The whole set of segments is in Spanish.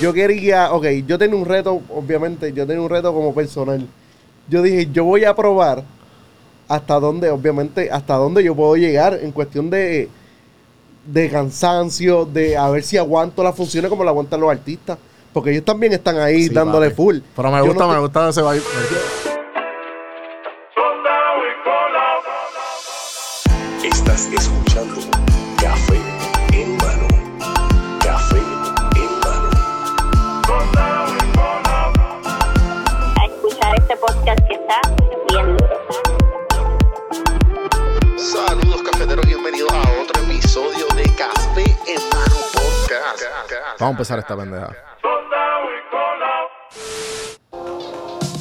Yo quería, ok, yo tenía un reto, obviamente, yo tenía un reto como personal. Yo dije, yo voy a probar hasta dónde, obviamente, hasta dónde yo puedo llegar en cuestión de, de cansancio, de a ver si aguanto las funciones como la aguantan los artistas. Porque ellos también están ahí Sí, dándole full. Pero me gusta, no me gusta ese vibe. Empezar esta pendeja.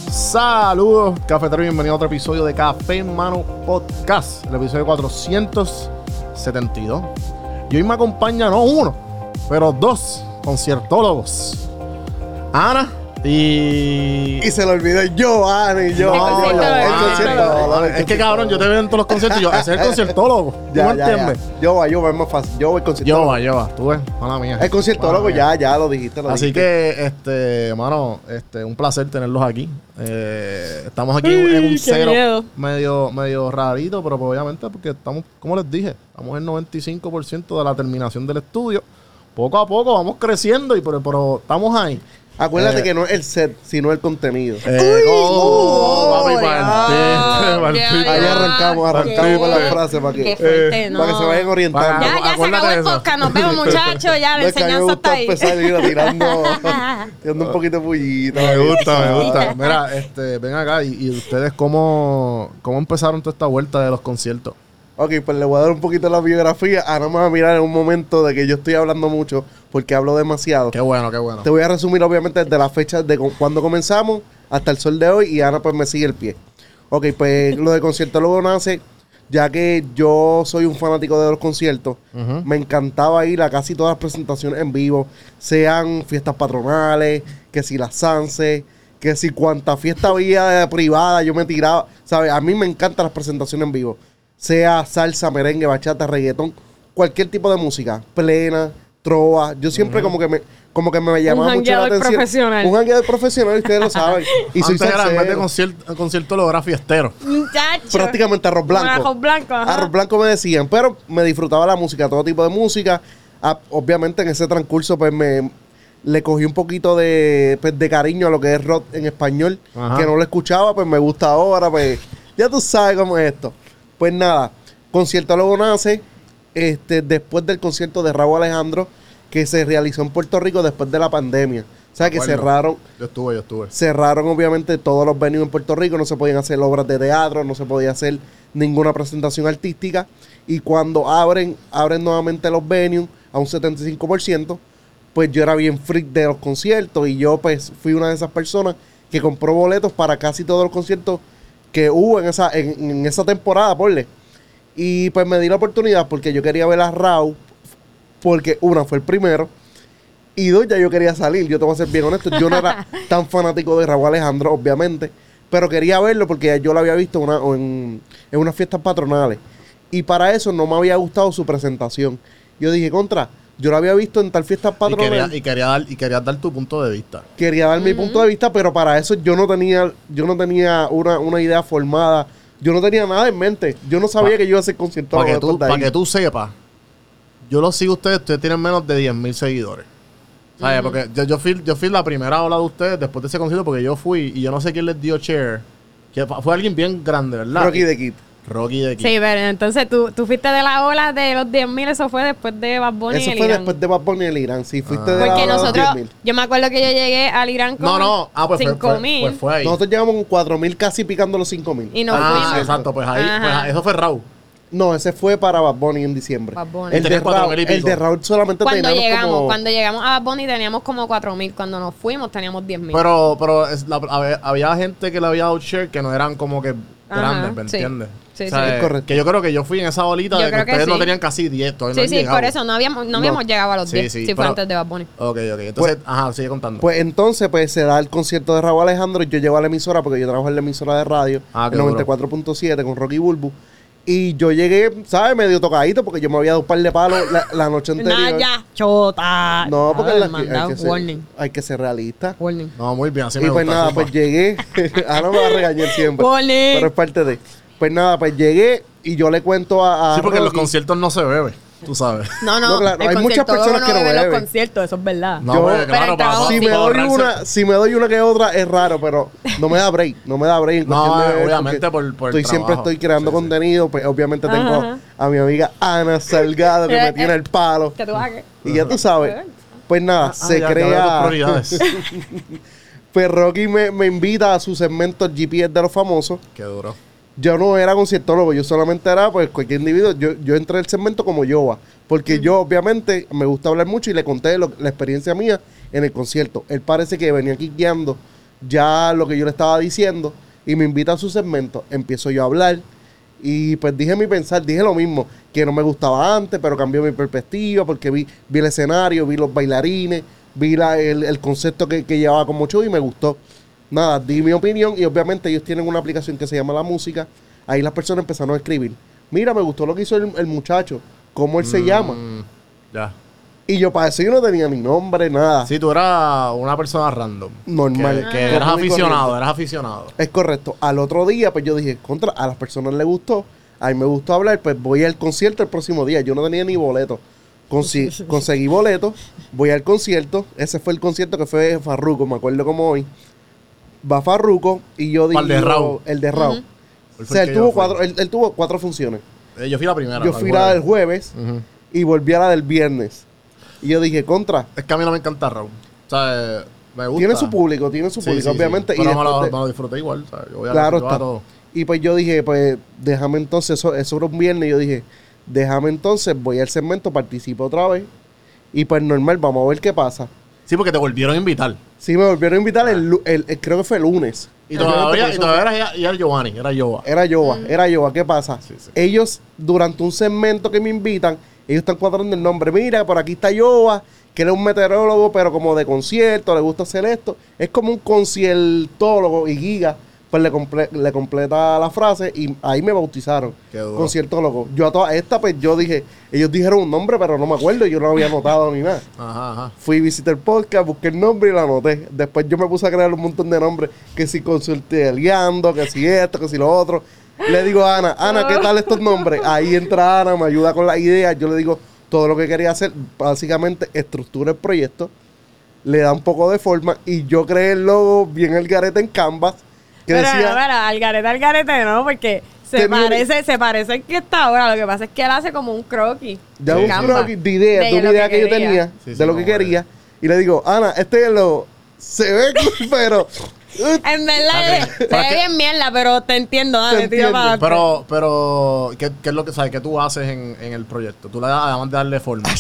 Saludos, cafeteros, bienvenidos a otro episodio de Café Mano Podcast, el episodio 472. Y hoy me acompaña no uno, pero dos conciertólogos. Ana y. Y se lo olvidó yo, y yo. No, yo, yo, el el Es que cabrón, yo te veo en todos los conciertos y yo, ese es el conciertólogo. ¿Tú Ya, me ya, ya. entiendes? Yo va, yo va, es más fácil. Yo voy Yo conciertólogo. va, yo va, tú ves, mala mía. El conciertólogo, ya, ya lo dijiste. Lo Así dijiste. que, este, mano, este, un placer tenerlos aquí. Eh, estamos aquí en un cero miedo. medio, medio rarito, pero pues, obviamente porque estamos, como les dije, estamos en 95% de la terminación del estudio. Poco a poco vamos creciendo, y pero, pero estamos ahí. Acuérdate Eh, que no es el set, sino el contenido. Eh, oh, uy, papi, partiste, ya, partiste. Ahí arrancamos, arrancamos con la frase para que, fuerte, no. para que se vayan orientando. Ya, ya se acabó el podcast. Nos vemos, muchachos. Ya, la No, es que a mí me enseñanza gusta está ahí. empezar mira, tirando, tirando un poquito de pullita. Me gusta, me gusta. Mira, este, ven acá, y, y ustedes cómo, cómo empezaron toda esta vuelta de los conciertos. Ok, pues le voy a dar un poquito la biografía. Ahora me va a mirar en un momento de que yo estoy hablando mucho porque hablo demasiado. Qué bueno, qué bueno. Te voy a resumir obviamente desde la fecha de cu- cuando comenzamos hasta el sol de hoy y Ana pues me sigue el pie. Ok, pues lo de conciertólogo nace ya que yo soy un fanático de los conciertos. Me encantaba ir a casi todas las presentaciones en vivo, sean fiestas patronales, que si las Sanse, que si cuanta fiesta había privada yo me tiraba, ¿sabes? A mí me encantan las presentaciones en vivo, sea salsa, merengue, bachata, reggaetón, cualquier tipo de música, plena, trova. Yo siempre como que me como que me llamaba mucho la atención. profesional. Un jangueador profesional, ustedes lo saben. Y soy Antes era de salsero. concierto, conciertólogo era fiestero. Muchacho. prácticamente arroz blanco. Arroz blanco, ajá. Arroz blanco me decían, pero me disfrutaba la música, todo tipo de música. Ah, obviamente en ese transcurso pues me le cogí un poquito de, pues, de cariño a lo que es rock en español, Ajá. que no lo escuchaba, pues me gusta ahora, pues ya tú sabes cómo es esto. Pues nada, conciertólogo nace este, después del concierto de Raúl Alejandro que se realizó en Puerto Rico después de la pandemia. O sea que cerraron, Yo estuve, yo estuve. cerraron obviamente todos los venues en Puerto Rico, no se podían hacer obras de teatro, no se podía hacer ninguna presentación artística y cuando abren abren nuevamente los venues a un 75%, pues yo era bien freak de los conciertos y yo pues fui una de esas personas que compró boletos para casi todos los conciertos que hubo en esa en, en esa temporada, porle. Y pues me di la oportunidad porque yo quería ver a Raúl porque una fue el primero y dos, ya yo quería salir. Yo te voy a ser bien honesto. Yo no era tan fanático de Raúl Alejandro, obviamente. Pero quería verlo porque yo lo había visto una- en, en unas fiestas patronales. Y para eso no me había gustado su presentación. Yo dije, contra, yo lo había visto en tal fiesta Y patronal. quería, y, quería dar, y quería dar tu punto de vista. quería dar mi punto de vista, pero para eso yo no tenía, yo no tenía una, una idea formada. Yo no tenía nada en mente. Yo no sabía Pa- que yo iba a ser concierto. Para que, tú, pa' que tú sepas, yo lo sigo a ustedes, ustedes tienen menos de 10 mil seguidores. ¿Sabes? Porque yo, yo, fui, yo fui la primera ola de ustedes después de ese concierto porque yo fui y yo no sé quién les dio share. Que fue alguien bien grande, ¿verdad? Rocky de Kid. Rocky de aquí. Sí, pero entonces tú, tú fuiste de la ola de los 10.000, eso fue después de Bad Bunny y Eso el fue Irán. después de Bad Bunny y el Irán. Sí, fuiste Ah. de la Porque hora de los nosotros, 10.000. yo me acuerdo que yo llegué al Irán con No, no. Ah, pues fue, fue, 5.000 pues fue ahí. Nosotros llegamos con 4.000 casi picando los 5.000. y nos ah, fuimos. exacto. Pues ahí, Ajá. pues, eso fue Raúl. No, ese fue para Bad Bunny en diciembre. Bad Bunny. El, de cuatro Raúl, mil y el pico. de Raúl solamente Cuando teníamos llegamos, como... cuando llegamos a Bad Bunny teníamos como 4.000. Cuando nos fuimos teníamos 10.000. Pero, pero es la- había, había gente que le había dado share que no eran como que grandes, ¿me sí. entiendes? Sí, O sea, sí. Es correcto. Que yo creo que yo fui en esa bolita Yo de que ustedes no sí. tenían casi 10. todavía no sí, han sí, llegado. por eso no habíamos, no habíamos llegado a los Sí, 10. sí, Sí, fue antes de Bad Bunny. Ok, ok. Entonces, ajá, sigue contando. Pues entonces, pues se da el concierto de Raúl Alejandro. Yo llego a la emisora porque yo trabajo en la emisora de radio, Ah, qué el duro. 94.7 con Rocky Bulbu. Y yo llegué, ¿sabes? Medio tocadito porque yo me había dado un par de palos la, la noche anterior. Naya, chota. No, porque Ah, la- mandado, hay, que ser, warning. hay que ser realista. Warning. No, muy bien, así y me pues gusta. nada, zumba. pues llegué. Ahora me va a regañar siempre. Warning. Pero es parte de. Pues nada, pues llegué y yo le cuento a. a Sí, porque en los conciertos no se bebe, tú sabes. No, no, No, claro, el hay muchas personas que no bebe los beben. conciertos, eso es verdad. No, Yo- Pero claro, el para, si me doy una, si me doy una que otra es raro, pero no me da break, no me da break. No, obviamente por- por el estoy siempre trabajo. estoy creando Sí, contenido, pues obviamente tengo Ajá. a mi amiga Ana Salgado que me tiene el palo Que tú hagas. y ya tú sabes. Pues nada, Ah, se ya, crea. prioridades. Pues Rocky me, me invita a su segmento GPS de los famosos. Qué duro. Yo no era conciertólogo, yo solamente era pues cualquier individuo. Yo, yo entré al segmento como Yoba, porque yo obviamente me gusta hablar mucho y le conté lo- la experiencia mía en el concierto. Él parece que venía aquí guiando ya lo que yo le estaba diciendo y me invita a su segmento. Empiezo yo a hablar y pues dije mi pensar, dije lo mismo, que no me gustaba antes, pero cambió mi perspectiva porque vi, vi el escenario, vi los bailarines, vi la- el, el concepto que, que llevaba como show y me gustó. Nada, di mi opinión y obviamente ellos tienen una aplicación que se llama La Música. Ahí las personas empezaron a escribir. Mira, me gustó lo que hizo el, el muchacho, cómo él se llama. Mm, Ya. Y yo para eso yo no tenía ni nombre, nada. Sí, tú eras una persona random. Normal. Que, eras aficionado, eras aficionado. Es correcto. Al otro día, pues yo dije, contra, a las personas les gustó, a mí me gustó hablar, pues voy al concierto el próximo día. Yo no tenía ni boleto. Consi- conseguí boleto, voy al concierto. Ese fue el concierto que fue Farruco, me acuerdo como hoy. Va Farruco y yo ¿Cuál de digo, Raúl? El de Raúl. ¿Cuál O sea, el él tuvo, cuatro, él, él tuvo cuatro funciones. Eh, yo fui la primera. Yo la fui la del jueves. y volví a la del viernes. Y yo dije, contra, Es que a mí no me encanta Raúl. O sea, eh, me gusta. tiene su público, tiene su Sí, público, sí, sí. obviamente. Pero y, me, lo, después de- me lo disfruté igual. o sea, yo voy a Claro está. todo. y pues yo dije, pues déjame entonces, eso, eso era un viernes, y yo dije, déjame entonces, voy al segmento, participo otra vez. Y pues normal, vamos a ver qué pasa. Sí, porque te volvieron a invitar. Sí, me volvieron a invitar, el, el- el- creo que fue el lunes. Y todavía, y todavía era, era Giovanni, era Yoba. Era Yoba, era Yoba. ¿Qué pasa? Sí, sí. Ellos, durante un segmento que me invitan, ellos están cuadrando el nombre. Mira, por aquí está Yoba, que él es un meteorólogo, pero como de concierto, le gusta hacer esto. Es como un conciertólogo y Giga, pues le, comple- le completa la frase y ahí me bautizaron. Qué duro. Conciertólogo. Yo a toda esta, pues yo dije, ellos dijeron un nombre, pero no me acuerdo, yo no lo había anotado ni nada. Ajá, ajá. Fui, visité el podcast, busqué el nombre y lo anoté. Después yo me puse a crear un montón de nombres, que si consulté el guiando, que si esto, que si lo otro. Le digo a Ana, Ana, ¿qué tal estos nombres? Ahí entra Ana, me ayuda con las ideas. Yo le digo todo lo que quería hacer. Básicamente, estructura el proyecto, le da un poco de forma y yo creé el logo bien el garete en Canvas, que Pero, decía... no, pero, al garete, al garete, no, porque se parece, se parece que está ahora. Lo que pasa es que él hace como un croquis. Ya Sí, un croquis de idea, de lo una idea que, yo tenía, Sí, sí, de lo que quería. Y le digo, Ana, este es logo. Se ve pero... En verdad, Ok. se ¿Para ve bien mierda, pero te entiendo, dale, Te tira entiendo. para. Pero, pero, ¿qué, qué es lo que sabes? ¿Qué tú haces en, en el proyecto? Tú le das, además de darle forma.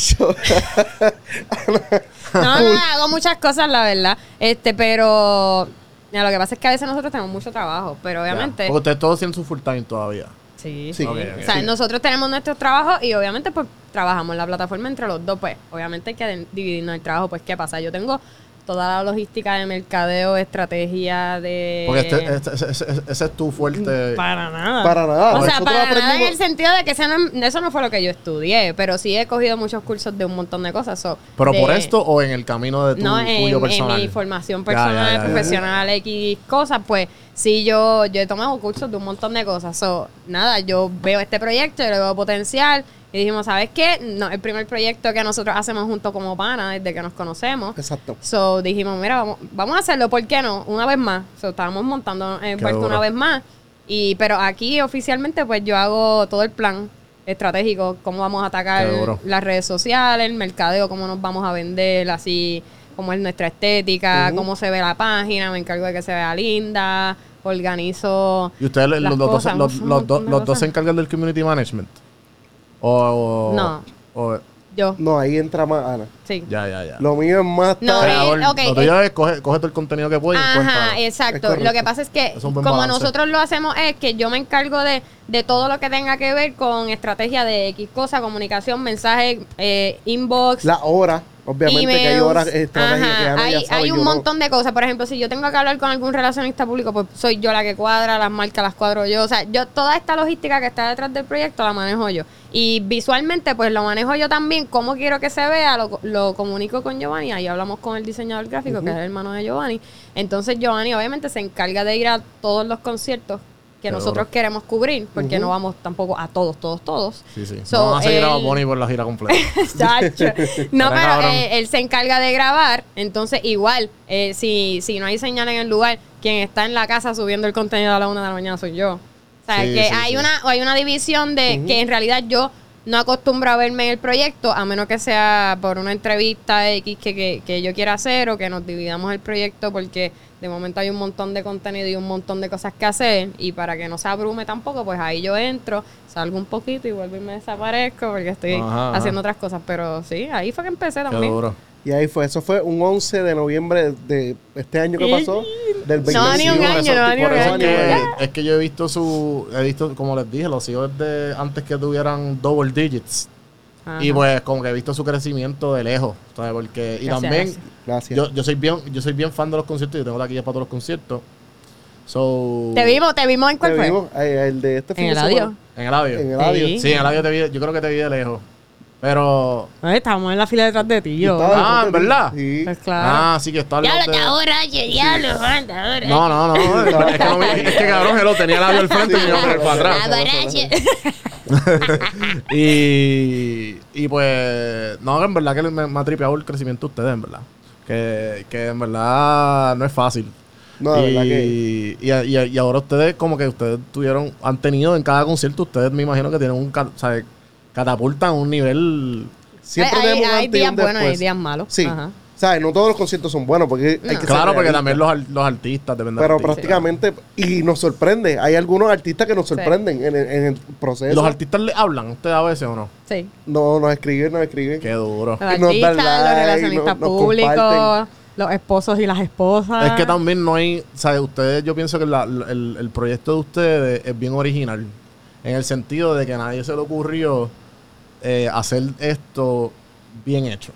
No, no, hago muchas cosas, la verdad. Este, pero. Mira, lo que pasa es que a veces nosotros tenemos mucho trabajo, pero obviamente. Ustedes todos tienen su full time todavía. Sí, Sí. sí. Ok, ok. O sea, Sí. nosotros tenemos nuestros trabajos y obviamente pues trabajamos en la plataforma entre los dos, pues obviamente hay que dividirnos el trabajo, pues ¿qué pasa? Yo tengo toda la logística de mercadeo, estrategia de... Porque este, este- ese, ese- ese es tu fuerte. Para nada. Para nada. O sea, para nada en el sentido de que ese no- eso no fue lo que yo estudié, pero sí he cogido muchos cursos de un montón de cosas. so, ¿Pero de- por esto o en el camino de tu no, en, tuyo en personal? mi formación Ya, personal, ya, ya, ya. profesional, X cosas, pues sí, yo, yo he tomado cursos de un montón de cosas. So, nada, yo veo este proyecto, yo le veo potencial y dijimos, ¿sabes qué? No, el primer proyecto que nosotros hacemos junto como pana desde que nos conocemos. Exacto. So dijimos, mira, vamos, vamos a hacerlo, ¿por qué no? Una vez más. So, estábamos montando en Qué puerto duro. una vez más. Y, pero aquí oficialmente, pues yo hago todo el plan estratégico, cómo vamos a atacar las redes sociales, el mercadeo, cómo nos vamos a vender, así cómo es nuestra estética, cómo se ve la página, me encargo de que se vea linda, organizo. ¿Y ustedes, las los, dos, cosas, los, un los montón dos- los dos se encargan del community management? O, o- No. o- Yo, No, ahí entra más Ana. sí. ya, ya, ya. Lo mío es más... No, eh, Creador, ok, lo tuyo es coge, coge todo el contenido que puedes Ajá, encuentra. Exacto. Lo que pasa es que Es como balance. nosotros lo hacemos es que yo me encargo de, de todo lo que tenga que ver con estrategia de X cosa, comunicación, mensaje, eh, inbox, La hora. Obviamente Y que hay horas Ajá, que Ana hay, ya hay un no. montón de cosas. Por ejemplo, si yo tengo que hablar con algún relacionista público, pues soy yo la que cuadra, las marcas las cuadro yo. O sea, yo toda esta logística que está detrás del proyecto la manejo yo. Y visualmente, pues lo manejo yo también. Cómo quiero que se vea, lo, lo comunico con Giovanni. Ahí hablamos con el diseñador gráfico, que es el hermano de Giovanni. Entonces, Giovanni obviamente se encarga de ir a todos los conciertos que Qué nosotros duro. queremos cubrir, porque no vamos tampoco a todos, todos, todos. Sí, sí. So, no van a seguir a él- Bonnie por la gira completa. Chacho. No, pero eh, él se encarga de grabar. Entonces, igual, eh, si, si no hay señal en el lugar, quien está en la casa subiendo el contenido a la una de la mañana soy yo. O sea, Sí, que sí, hay, sí. Una, hay una división de que en realidad yo no acostumbro a verme en el proyecto, a menos que sea por una entrevista X que, que, que yo quiera hacer o que nos dividamos el proyecto porque de momento hay un montón de contenido y un montón de cosas que hacer y para que no se abrume tampoco, pues ahí yo entro, salgo un poquito y vuelvo y me desaparezco porque estoy Ajá, ajá. haciendo otras cosas, pero sí, ahí fue que empecé Qué también. duro. Y ahí fue, eso fue un 11 de noviembre de este año que pasó, del 2021. No, ni un por año, eso- no, ni por un eso año. es que, es que yo he visto su. He visto, como les dije, los sigo desde antes que tuvieran double digits. Ajá. Y pues, como que he visto su crecimiento de lejos. ¿sabes? Porque, y Gracias, también, gracias. Yo, yo soy bien yo soy bien fan de los conciertos. Yo tengo la guía para todos los conciertos. So, Te vimos, te vimos en cuál Te fue. vimos, eh, el de este fin En de el audio. En el audio. En el audio. Sí. Sí, en el audio te vi. Yo creo que te vi de lejos. Pero. Ay, estábamos en la fila detrás de ti, yo. Ah, ¿en verdad? Sí. Pues claro. Ah, sí que está Diablo, los de- borracho, diablo, borracho. No, no, no. es, que no me- es que cabrón, él lo tenía el labio al frente y yo por el para Está atrás. Y, y pues, no, en verdad que me, me ha tripeado el crecimiento de ustedes, en verdad. Que, que en verdad no es fácil. No, y, verdad que. y, y- y ahora ustedes, como que ustedes tuvieron, han tenido en cada concierto, ustedes me imagino que tienen un, sea, catapultan a un nivel. Siempre hay, tenemos hay días buenos y hay días malos. Sí. Ajá. ¿Sabes? No todos los conciertos son buenos porque hay que ser Claro, porque también los, los artistas deben de Pero artistas. prácticamente, y nos sorprende. Hay algunos artistas que nos sorprenden en, el, en el proceso. ¿Los artistas le hablan a ustedes a veces o no? Sí. No, nos escriben, nos escriben. Qué duro. Los Nos dan artistas, los like, relacionistas nos- nos públicos, los esposos y las esposas. Es que también no hay, ¿sabes? Ustedes, yo pienso que la- la- el, el proyecto de ustedes es bien original. En el sentido de que a nadie se le ocurrió eh, hacer esto bien hecho.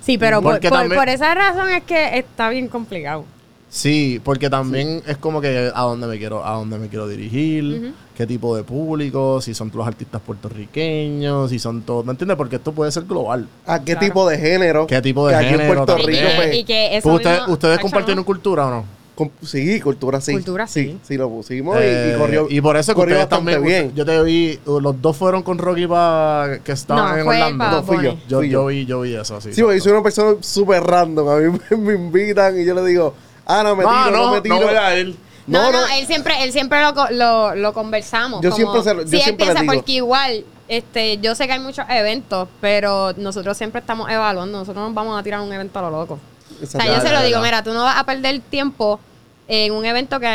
Sí, pero por, Porque por- también- por esa razón es que está bien complicado. Sí, porque también es como que a dónde me quiero, a dónde me quiero dirigir, qué tipo de público, si son los artistas puertorriqueños, si son todos, ¿me entiendes? Porque esto puede ser global. ¿A qué Claro. tipo de género? ¿Qué tipo de que aquí género en Puerto también? Rico, y, pues, que, y que eso Pues ustedes, mismo- ¿Ustedes compartieron cultura o no? Com- sí, cultura sí. Cultura sí. Sí, lo pusimos y- Eh, y, corrió. y por eso corrió bastante también, bien. yo te vi, los dos fueron con Rocky para que estaban No, en Orlando. No, fui yo. Yo, fui yo yo. vi, yo vi eso, sí. Sí, porque soy una persona súper random. A mí me, me invitan y yo le digo, Ana, me tiro, no, no, no, me tiro. no voy a ir. No, No, no, no. él siempre, él siempre lo, co- lo, lo conversamos. Yo como- siempre se lo- yo si él siempre piensa, le digo. porque igual, este, yo sé que hay muchos eventos, pero nosotros siempre estamos evaluando. Nosotros nos vamos a tirar un evento a lo loco. O sea, yo se lo digo, mira, tú no vas a perder tiempo en un evento que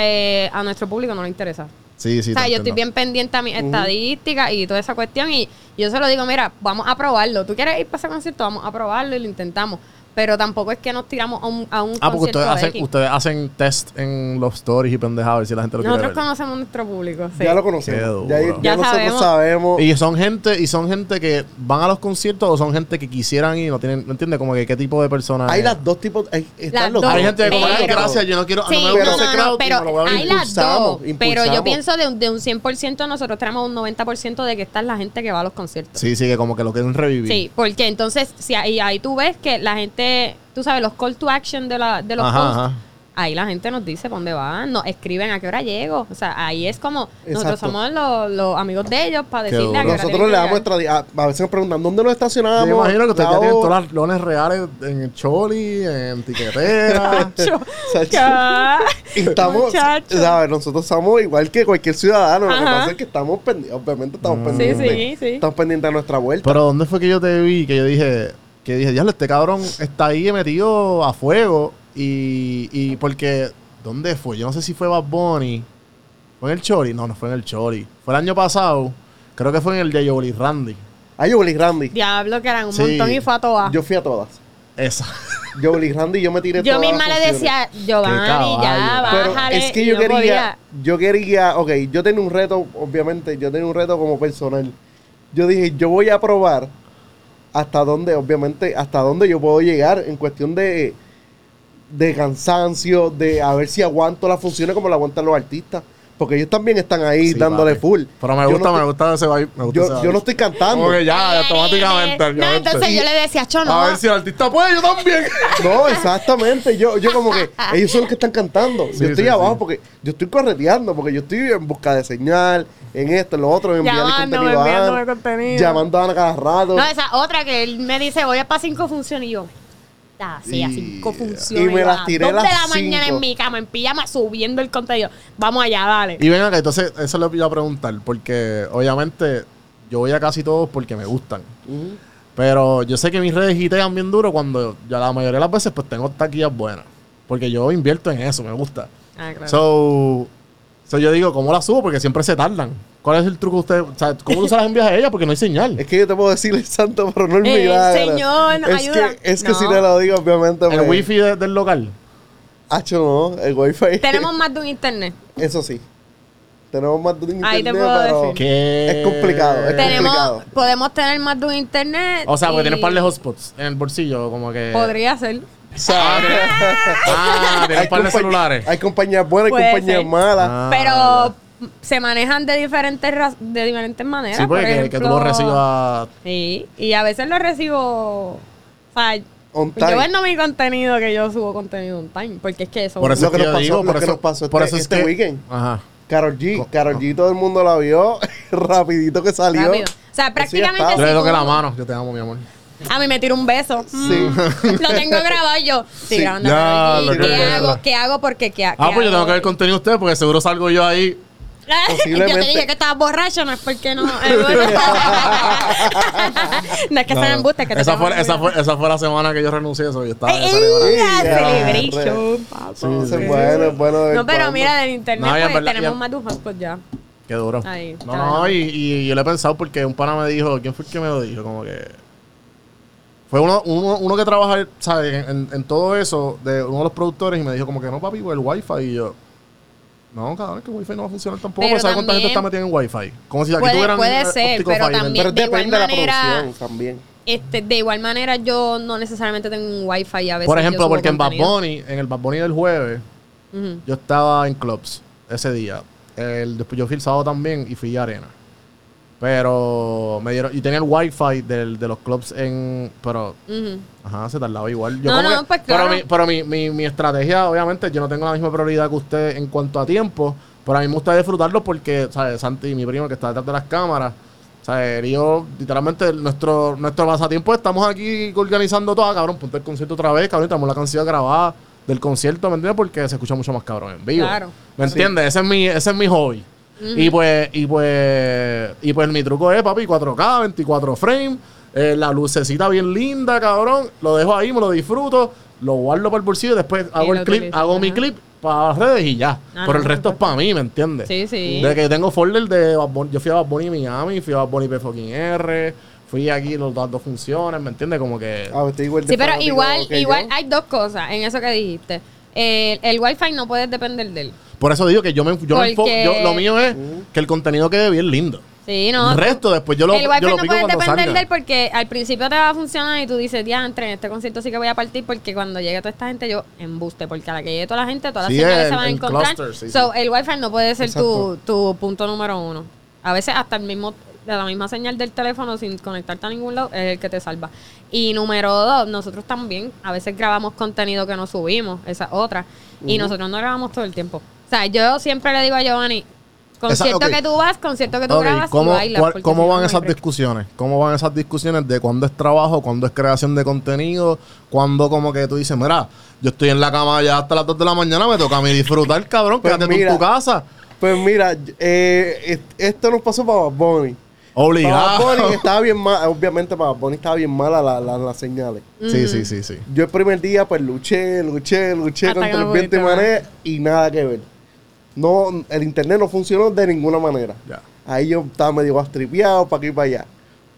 eh, a nuestro público no le interesa. Sí, sí. o sea, yo estoy bien pendiente a mis estadísticas y toda esa cuestión. Y yo se lo digo, mira, vamos a probarlo. ¿Tú quieres ir para ese concierto? Vamos a probarlo y lo intentamos. Pero tampoco es que nos tiramos a un, a un Ah, porque concierto ustedes de hacen, X. ustedes hacen test en los stories y pendejadas a ver si la gente lo Nosotros quiere ver. conocemos nuestro público. sí. Ya lo Qué conocemos. duro. Ya, ya Ya nosotros sabemos. sabemos. Y son gente, y son gente que van a los conciertos o son gente que quisieran ir, no tienen, ¿me entiendes? Como que qué tipo de personas. hay es. las dos tipos. Hay, están Las los dos. dos. Hay gente que como, ay, Pero- gracias, yo no quiero, Sí, no me no, gusta no, ese no, crowd, pero lo voy a ver. hay las Impulsamos, dos. Pero yo pienso de un, de un 100%, nosotros tenemos un 90% de que está la gente que va a los conciertos. Sí, sí, que como que lo quieren revivir. Sí, porque entonces, si ahí, ahí tú ves que la gente, tú sabes, los call to action de, la, de los Ajá, posts, ajá. ahí la gente nos dice para dónde van, nos escriben a qué hora llego. O sea, ahí es como, nosotros somos los, los amigos de ellos para Qué decirle a qué duro. hora Nosotros le damos nuestra. A, a veces nos preguntan, ¿dónde nos estacionamos? Yo me imagino que ustedes ya tienen todas las lones reales en el Choli, en tiquetera. Y estamos, Muchacho. ¿sabes? Nosotros somos igual que cualquier ciudadano. Lo que Ajá. pasa es que estamos pendientes, obviamente estamos Mm. pendientes. Sí, sí, sí. Estamos pendientes de nuestra vuelta. Pero ¿dónde fue que yo te vi? Que yo dije, que dije, diablo, este cabrón está ahí metido a fuego. Y, y porque, ¿dónde fue? Yo no sé si fue Bad Bunny. ¿Fue en el Chori? No, no fue en el Chori. Fue el año pasado. Creo que fue en el de Jolie Randy. Ah, Jolie Randy. Diablo, que eran un Sí. montón y fue a todas. Yo fui a todas. Esa. Jolie Randy, yo me tiré Yo todas misma las le decía, Giovanni, ya. Pero bájale. es que yo no quería, podía. yo quería, ok, yo tenía un reto, obviamente, yo tenía un reto como personal. Yo dije, yo voy a probar hasta dónde, obviamente, hasta dónde yo puedo llegar en cuestión de, de cansancio, de a ver si aguanto las funciones como la aguantan los artistas. Porque ellos también están ahí Sí, dándole papi. full. Pero me Yo gusta, no me gusta ese vibe. Me gusta ese Yo, vibe. yo no estoy cantando. Como que ya, automáticamente. No, entonces yo le decía, Cho, no. A ver si el artista puede, yo también. No, exactamente. Yo, yo como que ellos son los que están cantando. Sí, yo estoy sí, abajo sí. porque yo estoy correteando, porque yo estoy en busca de señal, en esto, en lo otro, en enviarle contenido a Ana, contenido. llamando a Ana cada rato. No, esa otra que él me dice, voy a para cinco funciones y yo. Ah, sí, a cinco Y- funciones. y me las a tiré dos las de la mañana en mi cama, en pijama, subiendo el contenido. Vamos allá, dale. Y ven acá, entonces, eso le iba a preguntar. Porque, obviamente, yo voy a casi todos porque me gustan. Pero yo sé que mis redes hitean bien duro cuando ya la mayoría de las veces pues tengo taquillas buenas. Porque yo invierto en eso, me gusta. Ah, claro. So, so yo digo, ¿cómo las subo? Porque siempre se tardan. ¿Cuál es el truco de ustedes? O sea, ¿cómo tú se las envías a ella? Porque no hay señal. Es que yo te puedo decir el santo, pero no el Eh, milagro. Señor, nos es ayuda. Que, es que No. si te lo digo, obviamente. El pues, wifi de- del local. Hacho no, el wifi. Tenemos más de un internet. Eso sí. Tenemos más de un Ahí te internet, puedo pero decir. ¿Qué? Es complicado, es Tenemos, complicado. podemos tener más de un internet. O sea, porque y tienes par de hotspots en el bolsillo, como que. Podría ser. O sea, Ah, tienes par de compañ- celulares. Hay compañías buenas y Puede compañías ser. malas. Ah, pero se manejan de diferentes de diferentes maneras. Sí, porque por que, que tú lo recibas. Sí, y a veces lo recibo. O sea, On yo vendo mi contenido que yo subo contenido on time. Porque es que eso. Por eso es que que nos pasó- digo, por que eso, nos pasó por este- eso es este que- weekend. Ajá. Carol G. Co- Carol G, todo el mundo la vio rapidito que salió. rápido. O sea, prácticamente. Yo le si toqué tú- la mano. Yo te amo, mi amor. A mí me tira un beso. Sí. Mm. Lo tengo grabado yo. Sí, Sí. grabando. ¿Qué hago? ¿Qué hago? Porque ¿qué, Ah, qué pues yo tengo que ver contenido de ustedes porque seguro salgo yo ahí. yo te Posiblemente. dije que estabas borracho, no es porque no. no es que No, sea embuste, es que te esa, tengo fue, esa, fue, esa fue la semana que yo renuncié a eso. Yo estaba ¡Ey, de celebrar. ey, Sí, celebration, es bueno, es bueno. No, en pero mira, del internet No, en pues, verdad- tenemos más un hotspot ya. Qué duro. Ahí, no, no, y, yo le he pensado porque un pana me dijo, ¿quién fue el que me lo dijo? Como que. Fue uno, uno, uno que trabaja, ¿sabes? En, en todo eso, de uno de los productores, y me dijo, como que no, papi, pues el wifi. Y yo, no, cabrón, es que el wifi no va a funcionar tampoco. Pero porque ¿Sabes cuánta gente está metida en wifi? Como si aquí Puede- tuvieran puede ser, óptico pero también- Pero de igual depende de la producción también. Este, de igual manera, yo no necesariamente tengo un wifi a veces. Por ejemplo, porque en Bad. Bunny, en el Bad Bunny del jueves, yo estaba en clubs ese día. El, después yo fui el sábado también y fui a Arena. Pero me dieron. Y tenía el wifi del, de los clubs en. Pero. Ajá, se tardaba igual. Yo No, como no, que- pues, Pero, mi, pero mi, mi, mi estrategia, obviamente, yo no tengo la misma prioridad que usted en cuanto a tiempo. Pero a mí me gusta disfrutarlo porque, ¿sabes? Santi, mi primo que está detrás de las cámaras. ¿Sabes? Yo, literalmente, nuestro, nuestro pasatiempo, estamos aquí organizando todo, cabrón. Ponte el concierto otra vez, cabrón. Tenemos la canción grabada del concierto, ¿me entiendes? Porque se escucha mucho más cabrón en vivo. Claro. ¿Me entiendes? Ese es mi, ese es mi hobby. Y pues, y pues, y pues mi truco es, papi, 4K, 24 frames, eh, la lucecita bien linda, cabrón. Lo dejo ahí, me lo disfruto, lo guardo para el bolsillo y después hago el clip, hago mi clip para las redes y ya. Ah, Pero no, el resto es para mí, ¿me entiendes? Sí, sí. De que tengo folder de Bad Bunny- yo fui a Bad Bunny Miami, fui a Bad Bunny P fucking R, fui aquí los las dos funciones, ¿me entiendes? Como que Ah, estoy igual de Sí, pero igual, igual yo. hay dos cosas en eso que dijiste. El, el wifi no puedes depender de él. por eso digo que yo me, yo me enfoco, yo- lo mío es que el contenido quede bien lindo. Sí, no. el resto después yo lo, el yo wifi lo no pico puedes depender salga. de él porque al principio te va a funcionar y tú dices, ya, entre en este concierto sí que voy a partir porque cuando llegue toda esta gente yo embuste, porque a la que llegue toda la gente, todas las Sí, señales el- se van a el encontrar. cluster, sí, so, sí. el wifi no puede ser tu, tu punto número uno. A veces hasta el mismo de la misma señal del teléfono sin conectarte a ningún lado es el que te salva. Y número dos, nosotros también a veces grabamos contenido que no subimos, esa es otra. Y nosotros no grabamos todo el tiempo. O sea, yo siempre le digo a Giovanni, concierto ok. que tú vas, concierto que tú grabas ¿cómo, y bailas. cuál- porque cómo van esas break. discusiones? ¿Cómo van esas discusiones de cuándo es trabajo, cuándo es creación de contenido, cuándo como que tú dices, mira, yo estoy en la cama ya hasta las 2 de la mañana, me toca a mí disfrutar, cabrón, Pues quédate tú en tu casa. Pues mira, eh, est- esto nos pasó para Bad Para Obligado. Bunny estaba bien mal, obviamente para Bunny estaba bien mala la- la- las señales. Sí, sí, sí, sí. Yo el primer día pues luché, luché, luché Hasta contra el viento y y nada que ver. No, el internet no funcionó de ninguna manera. Ya. Ahí yo estaba medio bastripeado para aquí y para allá.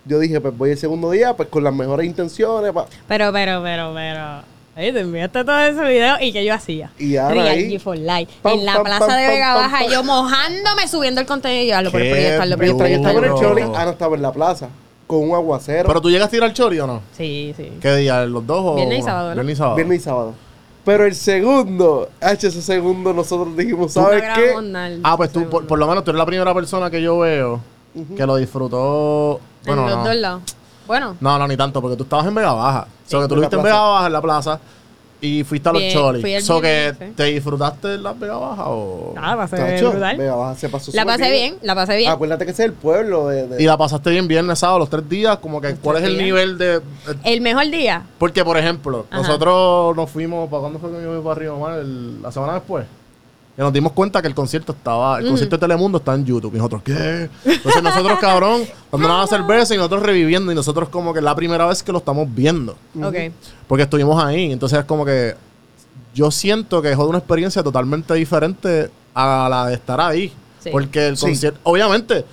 Yo dije, pues voy el segundo día, pues con las mejores intenciones. pa- Pero, pero, pero, pero. Oye, te enviaste todo ese video y que yo hacía. Y ahora ahí- for Life. Pam, en la pam, plaza pam, de Vega pam, Baja, pam. yo mojándome subiendo el contenido y yo, hazlo, pero Qué proyectarlo, Mientras yo estaba en el. Choli. Ana estaba en la plaza. con un aguacero. Pero tú llegaste a ir al chori o no? Sí, sí. ¿Qué día? ¿Los dos o...? Viernes y sábado, ¿no? Viernes y sábado. Viernes y sábado. Pero el segundo, H, ese segundo nosotros dijimos, No ¿sabes qué? nada el Ah, pues tú, por, por lo menos tú eres la primera persona que yo veo que lo disfrutó... Bueno, en los no. dos lados. Bueno, No, no, ni tanto, porque tú estabas en Vega Baja. O sea, que tú lo la viste en. Vega Baja, en la plaza, y fuiste a los Bien, cholis. So que viernes, sí. te disfrutaste de las Vega Baja o... nada, pasé Tacho, brutal. Vega Baja se pasó La súper pasé bien, la pasé bien. Acuérdate que ese es el pueblo de... de- Y la pasaste bien viernes, sábado, los tres días, como que cuál es tres el días. nivel de... El mejor día, Porque, por ejemplo, Ajá. nosotros nos fuimos, ¿para cuándo fue que yo fui para Río Mar? El- la semana después. Y nos dimos cuenta que el concierto estaba, el concierto de Telemundo está en YouTube. Y nosotros, ¿qué? Entonces nosotros, cabrón, dando una cerveza y nosotros reviviendo. Y nosotros como que es la primera vez que lo estamos viendo. ok. Porque estuvimos ahí. Entonces es como que yo siento que es una experiencia totalmente diferente a la de estar ahí. Sí. Porque el Sí. concierto, obviamente,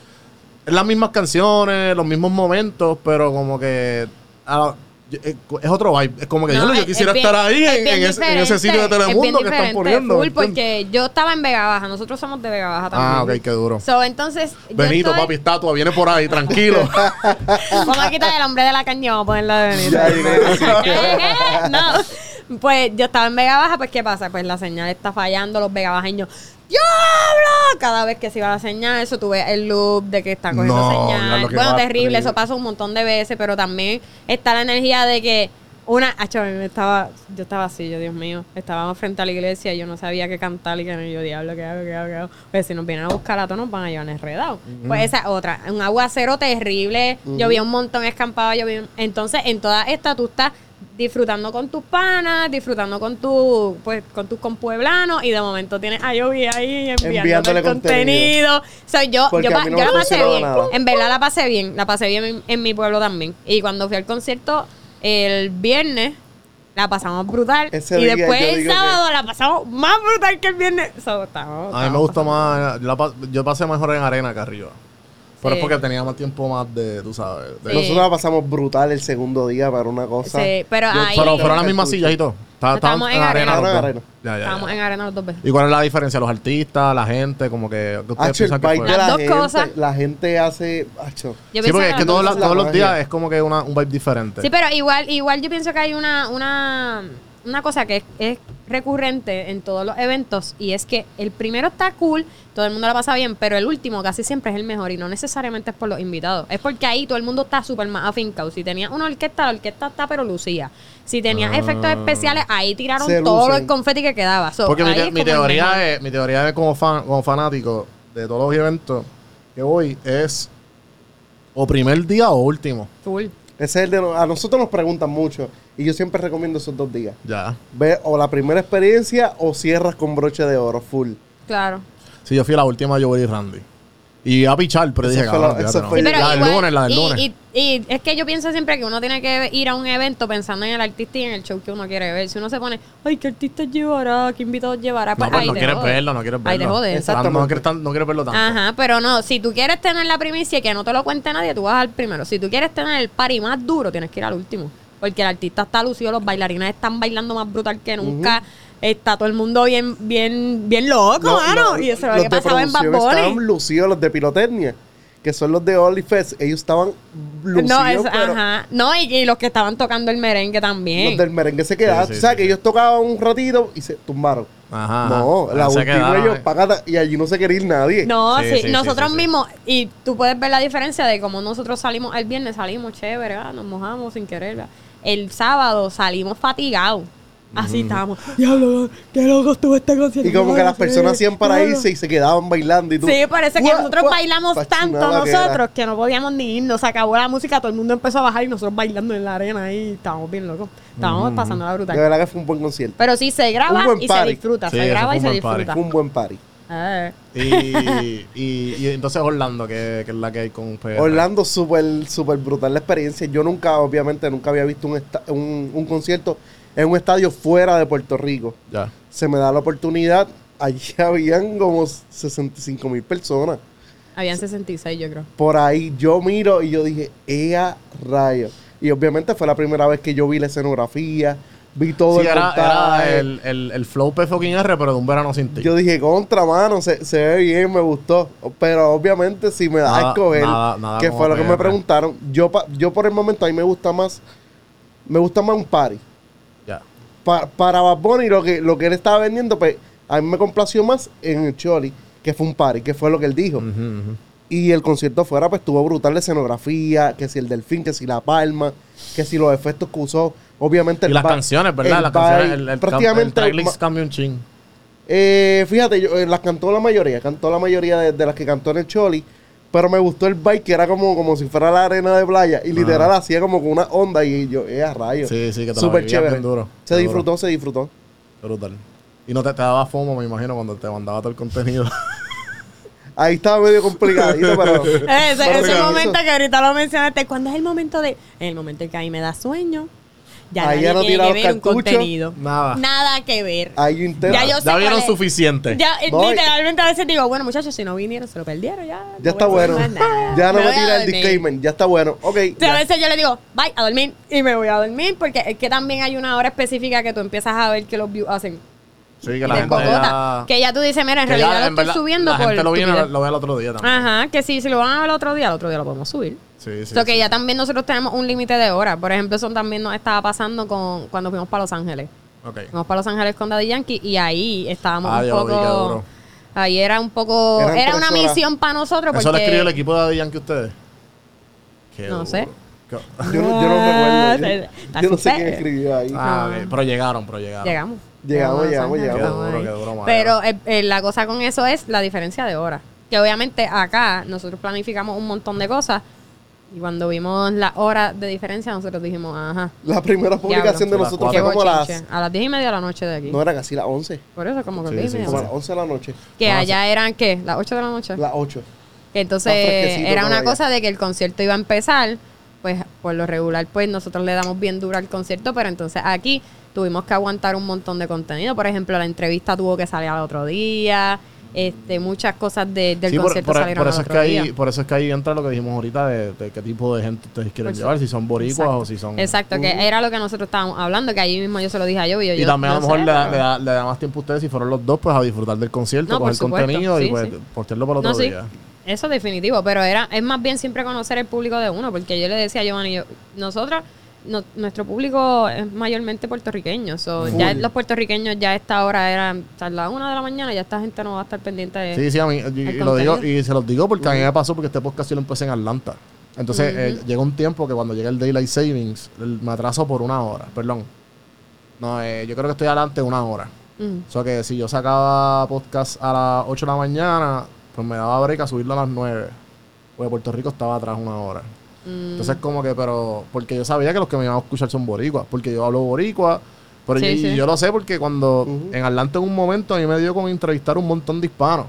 es las mismas canciones, los mismos momentos, pero como que ah, es es otro vibe. Es como que No, yo, quisiera es bien- estar ahí es en, ese, en ese sitio de diferente, es Telemundo que están poniendo. porque yo estaba en Vega Baja, nosotros somos de Vega Baja también. Ah, ok, qué duro. So, entonces, yo Benito, estoy- papi, estatua, viene por ahí, tranquilo. Vamos a quitar el hombre de la caña, vamos a ponerla de Benito. No. Pues yo estaba en Vega Baja, pues ¿qué pasa? Pues la señal está fallando, los vegabajeños. ¡Diablo! Cada vez que se iba la señal, eso tuve el loop de que está cogiendo No, señal. Bueno, terrible. eso pasa un montón de veces, pero también está la energía de que una, acho, me estaba, yo estaba así, yo Dios mío, estábamos frente a la iglesia, yo no sabía qué cantar y que no, yo diablo, qué hago, qué hago, qué hago. Pues si nos vienen a buscar a todos nos van a llevar enredados. Pues esa otra, un aguacero terrible, llovía un montón escampado, llovía un- entonces en toda esta tú estás disfrutando con tus panas, disfrutando con tu, pues, con tus compueblanos y de momento tienes a Yogi ahí Enviándole el contenido. So, yo, yo, no la pasé bien. nada. En verdad la pasé bien, la pasé bien en, en mi pueblo también. Y cuando fui al concierto el viernes, la pasamos brutal. Ese y día después yo el digo sábado la pasamos más brutal que el viernes. So, estamos- A mí me estamos gustó más, yo, la pa- yo pasé mejor en arena que arriba. Pero es porque tenía más tiempo más de, tú sabes. de- Sí. Nosotros la pasamos brutal el segundo día para una cosa. Sí, pero Yo- ahí- Pero fueron las mismas sillas y todo. Está- Estábamos en en arena. arena. los dos. Estaban en arena. Ya, ya, ya. Estábamos en arena los dos veces. ¿Y cuál es la diferencia? Los artistas, la gente, como que... ¿qué ustedes Hacho, el que Las la dos gente, cosas. la gente hace... Yo Sí, porque es que todos, dos- la- todos los días es como que una, un vibe diferente. Sí, pero igual, igual yo pienso que hay una, una, una cosa que es, es recurrente en todos los eventos y es que el primero está cool, todo el mundo la pasa bien, pero el último casi siempre es el mejor y no necesariamente es por los invitados. Es porque ahí todo el mundo está súper más afincado. Si tenías una orquesta, la orquesta está pero lucía. Si tenías Ah. efectos especiales, ahí tiraron todo el confeti que quedaba. So, Porque mi, ahí te- es mi teoría es, mi teoría es como, fan, como fanático de todos los eventos que voy es o primer día o último. Full. ese es el de... A nosotros nos preguntan mucho y yo siempre recomiendo esos dos días. Ya. Ve o la primera experiencia o cierras con broche de oro, full. Claro. Sí, yo fui a la última yo y Randy. Y a pichar, pero dije, cabrón, la- no. Sí, pero la del lunes, la del y, lunes. Y, y es que yo pienso siempre que uno tiene que ir a un evento pensando en el artista y en el show que uno quiere ver. Si uno se pone, ay, ¿qué artista llevará? ¿Qué invitados llevará? no, pues ahí no quieres jode. verlo, no quieres verlo. Ahí te jode. Exacto. No, quieres, tan- no quieres verlo tanto. Ajá, pero no, si tú quieres tener la primicia y que no te lo cuente nadie, tú vas al primero. Si tú quieres tener el party más duro, tienes que ir al último. Porque el artista está lucido, los bailarines están bailando más brutal que nunca. Está todo el mundo bien, bien, bien loco, No, mano. no, y eso es lo que pasaba en Bad. Estaban lucidos los de pirotecnia, que son los de OnlyFest. Ellos estaban lucidos, No, es- pero ajá. No, y, y los que estaban tocando el merengue también. los del merengue se quedaban. Sí, sí, o sea, sí, que sí. ellos tocaban un ratito y se tumbaron. Ajá. No, ajá. la Se última quedaron, ellos eh. pagada y allí no se quería ir nadie. No, Sí, sí, sí, sí, nosotros sí, sí. mismos, y tú puedes ver la diferencia de cómo nosotros salimos el viernes, salimos chévere, ah, nos mojamos sin querer. ¿verdad? El sábado salimos fatigados. Así estábamos. Diablo, qué loco estuvo este concierto. Y como que las personas hacían para irse y se quedaban bailando y tú. Sí, parece que ¡Guau, nosotros bailamos tanto nosotros que no podíamos ni irnos. Se acabó la música, todo el mundo empezó a bajar y nosotros bailando en la arena ahí. Estábamos bien locos. Estábamos pasando la De brutal. verdad que fue un buen concierto. Pero sí se graba y party. se disfruta. Sí, se graba y se disfruta. Fue un buen party. Y, y, y entonces Orlando, que, que es la que hay con PR. Orlando, súper, súper brutal la experiencia. Yo nunca, obviamente, nunca había visto un, un, un concierto en un estadio fuera de Puerto Rico. Ya. Se me da la oportunidad. Allí habían como 65 mil personas. Habían 66, yo creo. Por ahí yo miro y yo dije, ¡Ea rayo! Y obviamente fue la primera vez que yo vi la escenografía, vi todo Sí, el era, era el, el, el flow P fucking R, pero de un verano sin ti. Yo dije, contra, mano, se, se ve bien, me gustó. Pero obviamente, si me das a escoger, nada- nada que fue lo que me PR. preguntaron, yo, pa- yo por el momento a mí me gusta más, me gusta más un party. Ya. Pa- para Bad Bunny, lo que, lo que él estaba vendiendo, pues a mí me complació más en el Choli, que fue un party, que fue lo que él dijo. Y el concierto fuera, pues estuvo brutal de escenografía, que si el delfín, que si la palma, que si los efectos que usó. Obviamente Y las canciones, ¿verdad? el Las canciones, el, el, el prácticamente tracklist ma- cambia un ching. Eh, fíjate, yo, eh, las cantó la mayoría, cantó la mayoría de, de las que cantó en el Choli, pero me gustó el bike que era como, como si fuera la arena de playa y literal hacía como con una onda y yo, eh, a rayos. Sí, sí, que te Súper chévere. bien duro. Se disfrutó, se disfrutó. Brutal. Y no te, te daba fomo, me imagino, cuando te mandaba todo el contenido. Ahí estaba medio complicadito, pero. Ese, pero ese organizo. momento que ahorita lo mencionaste, ¿cuándo es el momento de...? En el momento en que a mí me da sueño, ya Ahí nadie ya no tiene tira que los ver un contenido. Nada. Nada que ver. Ahí yo intento. Ya yo sé ya vieron cuál es. suficiente. Ya, eh, literalmente a veces digo, bueno, muchachos, si no vinieron, se lo perdieron, ya. no Ya está voy a hacer bueno. más nada. Ya no me voy a el dormir. disclaimer, ya está bueno. Ok. A veces yo le digo, bye, a dormir, y me voy a dormir, porque es que también hay una hora específica que tú empiezas a ver que los views hacen Sí, que la de gente ya... Que ya tú dices, mira, en que ya, realidad lo en estoy verdad, subiendo la por gente lo viene, estupidez. lo ve el otro día también. Ajá, que si, si lo van a ver el otro día, el otro día lo podemos subir. Sí, sí. So que sí. ya también nosotros tenemos un límite de horas. Por ejemplo, eso también nos estaba pasando con cuando fuimos para Los Ángeles. Ok. Fuimos para Los Ángeles con Daddy Yankee y ahí estábamos Ah, un ya lo vi, qué poco... Ahí era un poco... Eran era tres una horas. misión para nosotros porque... ¿Eso lo escribió el equipo de Daddy Yankee ustedes? Qué No duro. sé. Yo, no- yo no Ah, recuerdo. Yo, yo no sé quién escribió ahí. Ah, ok. Pero llegaron, pero llegaron. Llegamos. Llegamos, llegamos, Qué llegamos. duro, qué duro, madre. Pero eh, eh, la cosa con eso es la diferencia de horas. Que obviamente acá nosotros planificamos un montón de cosas y cuando vimos la hora de diferencia nosotros dijimos, ajá, La primera publicación de nosotros fue como a las. A las 10 y media de la noche de aquí. No era casi las 11. Por eso como que Sí, 10 y sí, media. Como a las 11 de la noche. Que No, allá eran, ¿qué? ¿Las 8 de la noche? Las 8. Que entonces era una cosa de que el concierto iba a empezar, pues por lo regular, pues nosotros le damos bien duro al concierto, pero entonces aquí tuvimos que aguantar un montón de contenido. Por ejemplo, la entrevista tuvo que salir al otro día, este, muchas cosas de- del Sí, concierto por- salieron por al eso es otro que ahí, día. por eso es que ahí entra lo que dijimos ahorita de, de qué tipo de gente ustedes quieren llevar, si son boricuas Exacto. o si son... Exacto, que era lo que nosotros estábamos hablando, que allí mismo yo se lo dije a yo. Y, yo, Y yo también a lo mejor sé, le, da, le, da, le da más tiempo a ustedes si fueron los dos, pues a disfrutar del concierto, No, coger supuesto. contenido y Sí, pues sí. postearlo para el otro No, día. Eso definitivo, pero era es más bien siempre conocer el público de uno, porque yo le decía a Giovanni, yo, nosotros, no- nuestro público es mayormente puertorriqueño, so, ya los puertorriqueños ya a esta hora eran a las una de la mañana, ya esta gente no va a estar pendiente de... Sí, sí, a mí, y, lo digo, y se los digo porque a mí me pasó porque este podcast yo lo empecé en Atlanta. Entonces, eh, llega un tiempo que cuando llega el Daylight Savings, el- me atraso por una hora, perdón. No, eh, yo creo que estoy adelante una hora. Mm. O sea que si yo sacaba podcast a las 8 de la mañana, pues me daba break a subirlo a las 9. Porque Puerto Rico estaba atrás una hora. Mm. Entonces, como que, pero. Porque yo sabía que los que me iban a escuchar son boricuas. Porque yo hablo boricua. Pero Sí, yo, y sí. yo lo sé porque cuando en Atlanta en un momento a mí me dio con entrevistar un montón de hispanos.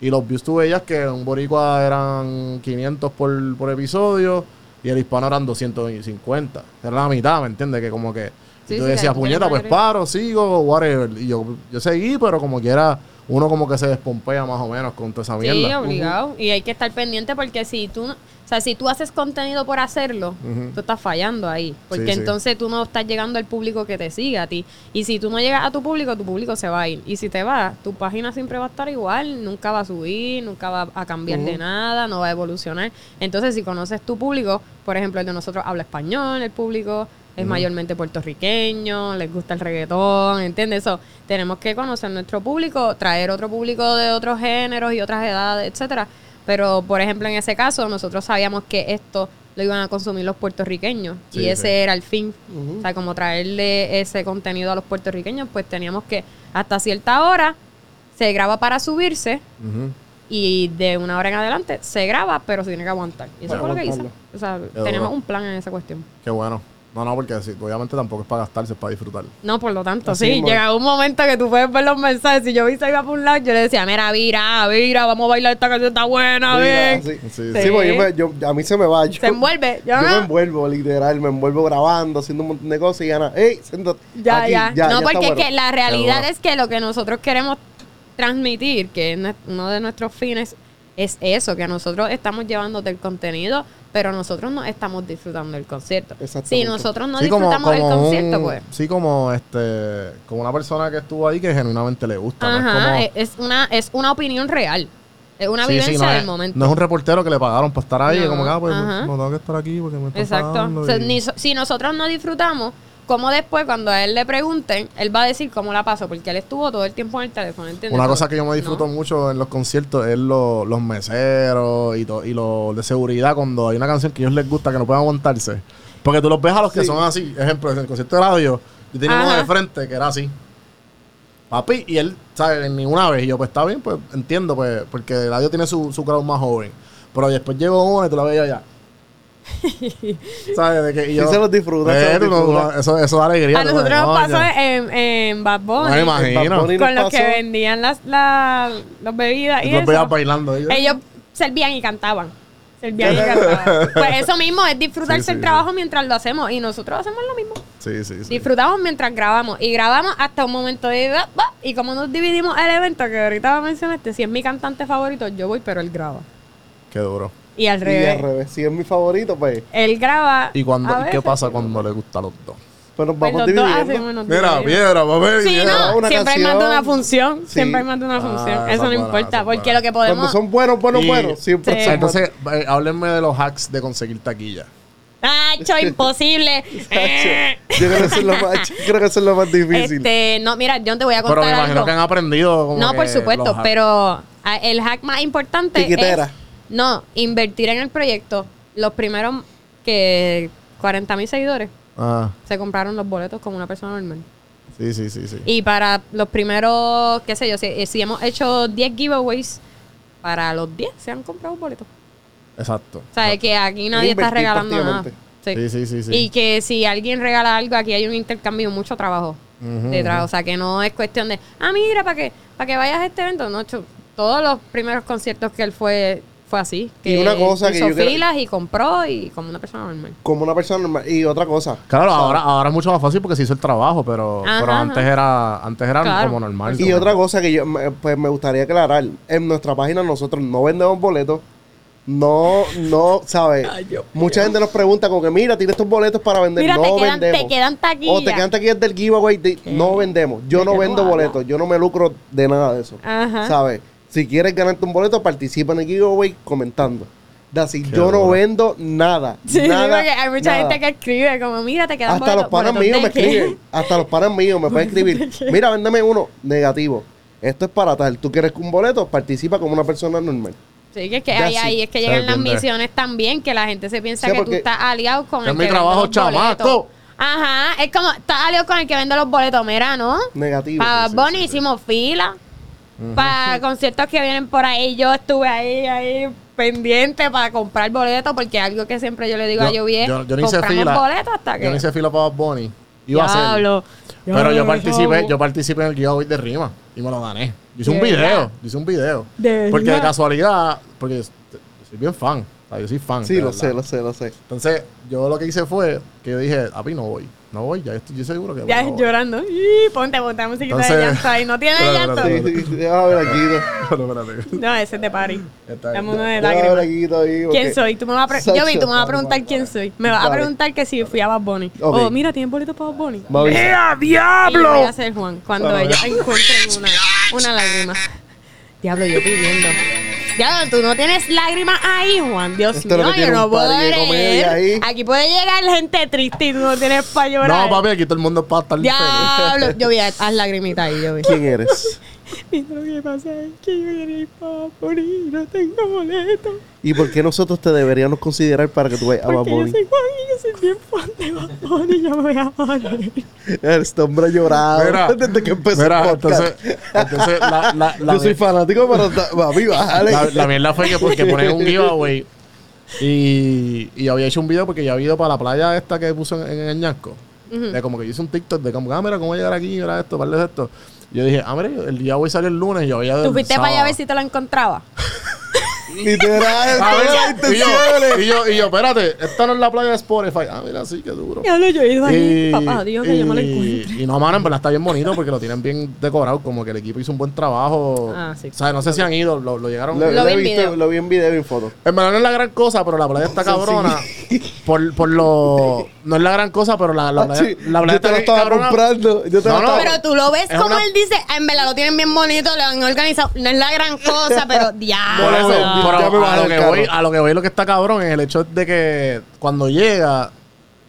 Y los views tú veías que un boricua eran 500 por, por episodio y el hispano eran 250. Era la mitad, ¿me entiendes? Que como que Sí, yo sí, decía, puñeta, pues paro, sigo, whatever. Y yo, yo seguí, pero como quiera, uno como que se despompea más o menos con toda esa Sí, mierda. obligado. Y hay que estar pendiente porque si tú, sea, si tú haces contenido por hacerlo, tú estás fallando ahí. Porque Sí, sí. entonces tú no estás llegando al público que te sigue a ti. Y si tú no llegas a tu público, tu público se va a ir. Y si te va, tu página siempre va a estar igual, nunca va a subir, nunca va a cambiar de nada, no va a evolucionar. Entonces, si conoces tu público, por ejemplo, el de nosotros habla español, el público es mayormente puertorriqueño, les gusta el reggaetón, ¿entiendes? Eso, tenemos que conocer nuestro público, traer otro público de otros géneros y otras edades, etcétera. Pero, por ejemplo, en ese caso, nosotros sabíamos que esto lo iban a consumir los puertorriqueños Sí, y ese sí. era el fin. O sea, como traerle ese contenido a los puertorriqueños, pues teníamos que hasta cierta hora se graba para subirse y de una hora en adelante se graba, pero se tiene que aguantar. Y eso Para fue lo que hice. aguantarlo. O sea, Qué tenemos duro. un plan en esa cuestión. Qué bueno. No, no, porque sí, obviamente tampoco es para gastarse, es para disfrutar. No, por lo tanto, Así sí. mismo. Llega un momento que tú puedes ver los mensajes. Si yo vi se iba por un lado, yo le decía, mira, vira, vira, vamos a bailar esta canción, está buena, Mira, bien. sí. Sí, Sí, sí. porque yo me- yo- a mí se me va. Yo, Se envuelve. Yo, Yo no. me envuelvo, literal, me envuelvo grabando, haciendo un montón de cosas y Ana, hey, siéntate. Ya, aquí, ya. No, está porque es que la realidad es que lo que nosotros queremos transmitir, que es uno de nuestros fines, es eso, que nosotros estamos llevándote el contenido, pero nosotros no estamos disfrutando el concierto. Si nosotros no Sí, disfrutamos como el concierto, un- pues. Sí, como este, como una persona que estuvo ahí que genuinamente le gusta. no es Ajá, como- es, una, es una opinión real. Es una Sí, sí, vivencia no del es, momento. No es un reportero que le pagaron para estar ahí. No, como que, ah, pues no tengo que estar aquí porque me están Exacto. O sea, y- ni so- si nosotros no disfrutamos, como después cuando a él le pregunten, él va a decir cómo la pasó, porque él estuvo todo el tiempo en el teléfono, ¿entiendes? Una cosa que yo me disfruto no. mucho en los conciertos es lo- los meseros y, to- y los de seguridad cuando hay una canción que a ellos les gusta que no pueden aguantarse. Porque tú los ves a los que Sí. son así. Ejemplo, en el concierto de radio, yo tenía uno de frente que era así. Papi, y él, ¿sabes? Ninguna vez. Y yo, pues está bien, pues entiendo, pues, porque el radio tiene su, su crowd más joven. Pero después llegó uno y tú la veías allá. ¿Sabes? De que, y Sí se los disfruta, se los tú no- disfruta. eso, eso da alegría. A nosotros nos pasó en, en Bad Bunny, No me imagino. Bunny con los que vendían las, la- las bebidas y los eso. bailando. ellos. Ellos servían y cantaban. Servían y cantaban. Pues eso mismo es disfrutarse Sí, sí, el trabajo mientras lo hacemos. Y nosotros hacemos lo mismo. Sí, sí, sí. Disfrutamos mientras grabamos. Y grabamos hasta un momento de... Y como nos dividimos el evento, que ahorita mencionaste, si es mi cantante favorito, yo voy, pero él graba. Qué duro. Y al Y revés. al revés. Si es mi favorito, pues, Él graba. ¿Y, cuando, a ¿y qué pasa pero- cuando le gusta a los dos? pues nos Pues vamos dos dividiendo. Mira, piedra, papel, Sí, piedra. no, una siempre hay más de una función. Sí. Siempre hay más de una Ah, función. Eso no importa. Porque buena. lo que podemos. Cuando son buenos, buenos, Y- buenos, siempre Sí. son Entonces, eh, háblenme de los hacks de conseguir taquilla. ¡Acho, imposible! Eh. Yo creo que eso es lo más, yo creo que eso es lo más difícil. este, no, mira, yo te voy a Pero contar me imagino algo. que han aprendido. Como No, que por supuesto, pero ah, el hack más importante Tiquitera. es no, invertir en el proyecto. Los primeros que 40 mil seguidores Ah, se compraron los boletos como una persona normal. sí, sí, sí, sí. Y para los primeros, qué sé yo, si, si hemos hecho 10 giveaways, para los 10 se han comprado boletos. Exacto. O sea, es que aquí nadie está regalando nada. Sí. Sí, sí, sí, sí. Y que si alguien regala algo, aquí hay un intercambio, mucho trabajo detrás. O sea, que no es cuestión de, ah, mira, para que, para que vayas a este evento. No, todos los primeros conciertos que él fue, fue así. Y Que una cosa que hizo creo- filas y compró y como una persona normal. Como una persona normal. Y otra cosa. Claro, ahora, ahora es mucho más fácil porque se hizo el trabajo, pero, Ajá, pero antes ajá. era antes era Claro. como normal. Y otra cosa que yo me- pues me gustaría aclarar, en nuestra página nosotros no vendemos boletos, no, no, ¿sabes? Mucha gente nos pregunta como que mira, tienes estos boletos para vender, Mira, no te, quedan, vendemos. te quedan taquillas. o te quedan taquillas del giveaway, de- no vendemos. Yo ¿De no vendo boletos, yo no me lucro de nada de eso. Ajá. ¿Sabes? Si quieres ganarte un boleto, participa en el giveaway comentando. Así, yo no vendo nada. Sí, nada, porque hay mucha nada. gente que escribe como, mira, te quedan Hasta los panas míos me qué? escriben. Hasta los panas míos me pueden escribir. Mira, véndeme uno negativo. Esto es para tal. ¿Tú quieres un boleto? Participa como una persona normal. Sí, que es que ahí, ahí es que llegan las misiones también, que la gente se piensa Sí, que tú estás aliado con Es el mi que trabajo, vende los boletos. chamaco. Ajá, es como, estás aliado con el que vende los boletos, mira, ¿no? Negativo. Para Sí, Bonnie sí, sí. hicimos fila. Para conciertos que vienen por ahí, yo estuve ahí, ahí pendiente para comprar boletos, porque algo que siempre yo le digo a Jovier, yo, yo no hice compramos fila. boletos hasta que... Yo no hice fila para Bunny. Iba a. Diablo, Pero yo participé, yo participé en el giveaway de rima y me lo gané. Yo hice un ¿De video, yo hice un video. ¿De porque de casualidad, porque yo soy bien fan, o sea, yo soy fan. Sí, lo verdad. sé, lo sé, lo sé. Entonces, yo lo que hice fue que yo dije, a mí no voy, no voy, ya estoy yo seguro que Ya no voy. llorando. Y ponte, ponte musiquita de Entonces- llanto ahí. ¿No tiene llanto? Sí, sí, sí, déjame ver aquí. ¿no? Espérate. No, ese es de party. Dame uno de lágrimas. aquí ¿Quién soy? Tú me vas a Yo vi, tú me vas a preguntar vale, quién soy. Me vas a preguntar que si fui a Bad Bunny. Oh, mira, ¿tienen boletos para Bad Bunny? Va a avisar. Y voy a hacer Juan cuando ellos encuentren una, una lágrima. Diablo, yo pidiendo. Diablo, tú no tienes lágrimas ahí, Juan. Dios Esto mío, yo no puedo creer. Aquí puede llegar gente triste y tú no tienes para llorar. No, papi, aquí todo el mundo es para estar feliz. Diablo, yo vi, haz lagrimitas ahí, yo vi. ¿Quién eres? Mira lo que pasa es que yo quería ir para no tengo boleto. ¿Y por qué nosotros te deberíamos considerar para que tú vayas a Bad Porque yo Bunny? soy Juan y yo soy bien fan de Bad Bunny. Yo me voy a poner. Este hombre ha llorado Mira, desde que empezó Mira, el podcast. entonces, entonces la, la, la, Yo soy fanático, pero papi, bájale. la, la mierda fue que porque ponen un giveaway y, y yo había hecho un video porque yo había ido para la playa esta que puso en, en el Ñasco. De como que yo hice un TikTok de como, ah, mira, cómo llegar aquí, era esto, darles esto. Y yo dije, ah, mira, el giveaway salió el lunes y yo había... ¿Tú fuiste para allá a ver si te lo encontraba? Literal, y yo, intenciones. y yo, y yo, espérate, esta no es la playa de Spotify. Ah, mira, sí, qué duro. Ya lo yo he ido ahí. Y, Papá, Dios, que yo me lo encuentro. y no, mano, en verdad está bien bonito porque lo tienen bien decorado. Como que el equipo hizo un buen trabajo. Ah, sí. O sea, no sé si han ido, lo, lo llegaron. Lo, Lo lo vi en visto, video. lo vi en video y en foto. En verdad no es la gran cosa, pero la playa está cabrona. Por, por lo. No es la gran cosa, pero la, la playa, Ah, Sí, la playa yo te lo está estaba cabrona. comprando. Yo te No, lo no, Pero tú lo ves Es como una- él dice, en verdad lo tienen bien bonito, lo han organizado. No es la gran cosa, pero diablo. Ya me a lo, que voy, a lo que voy lo que está cabrón es el hecho de que cuando llega,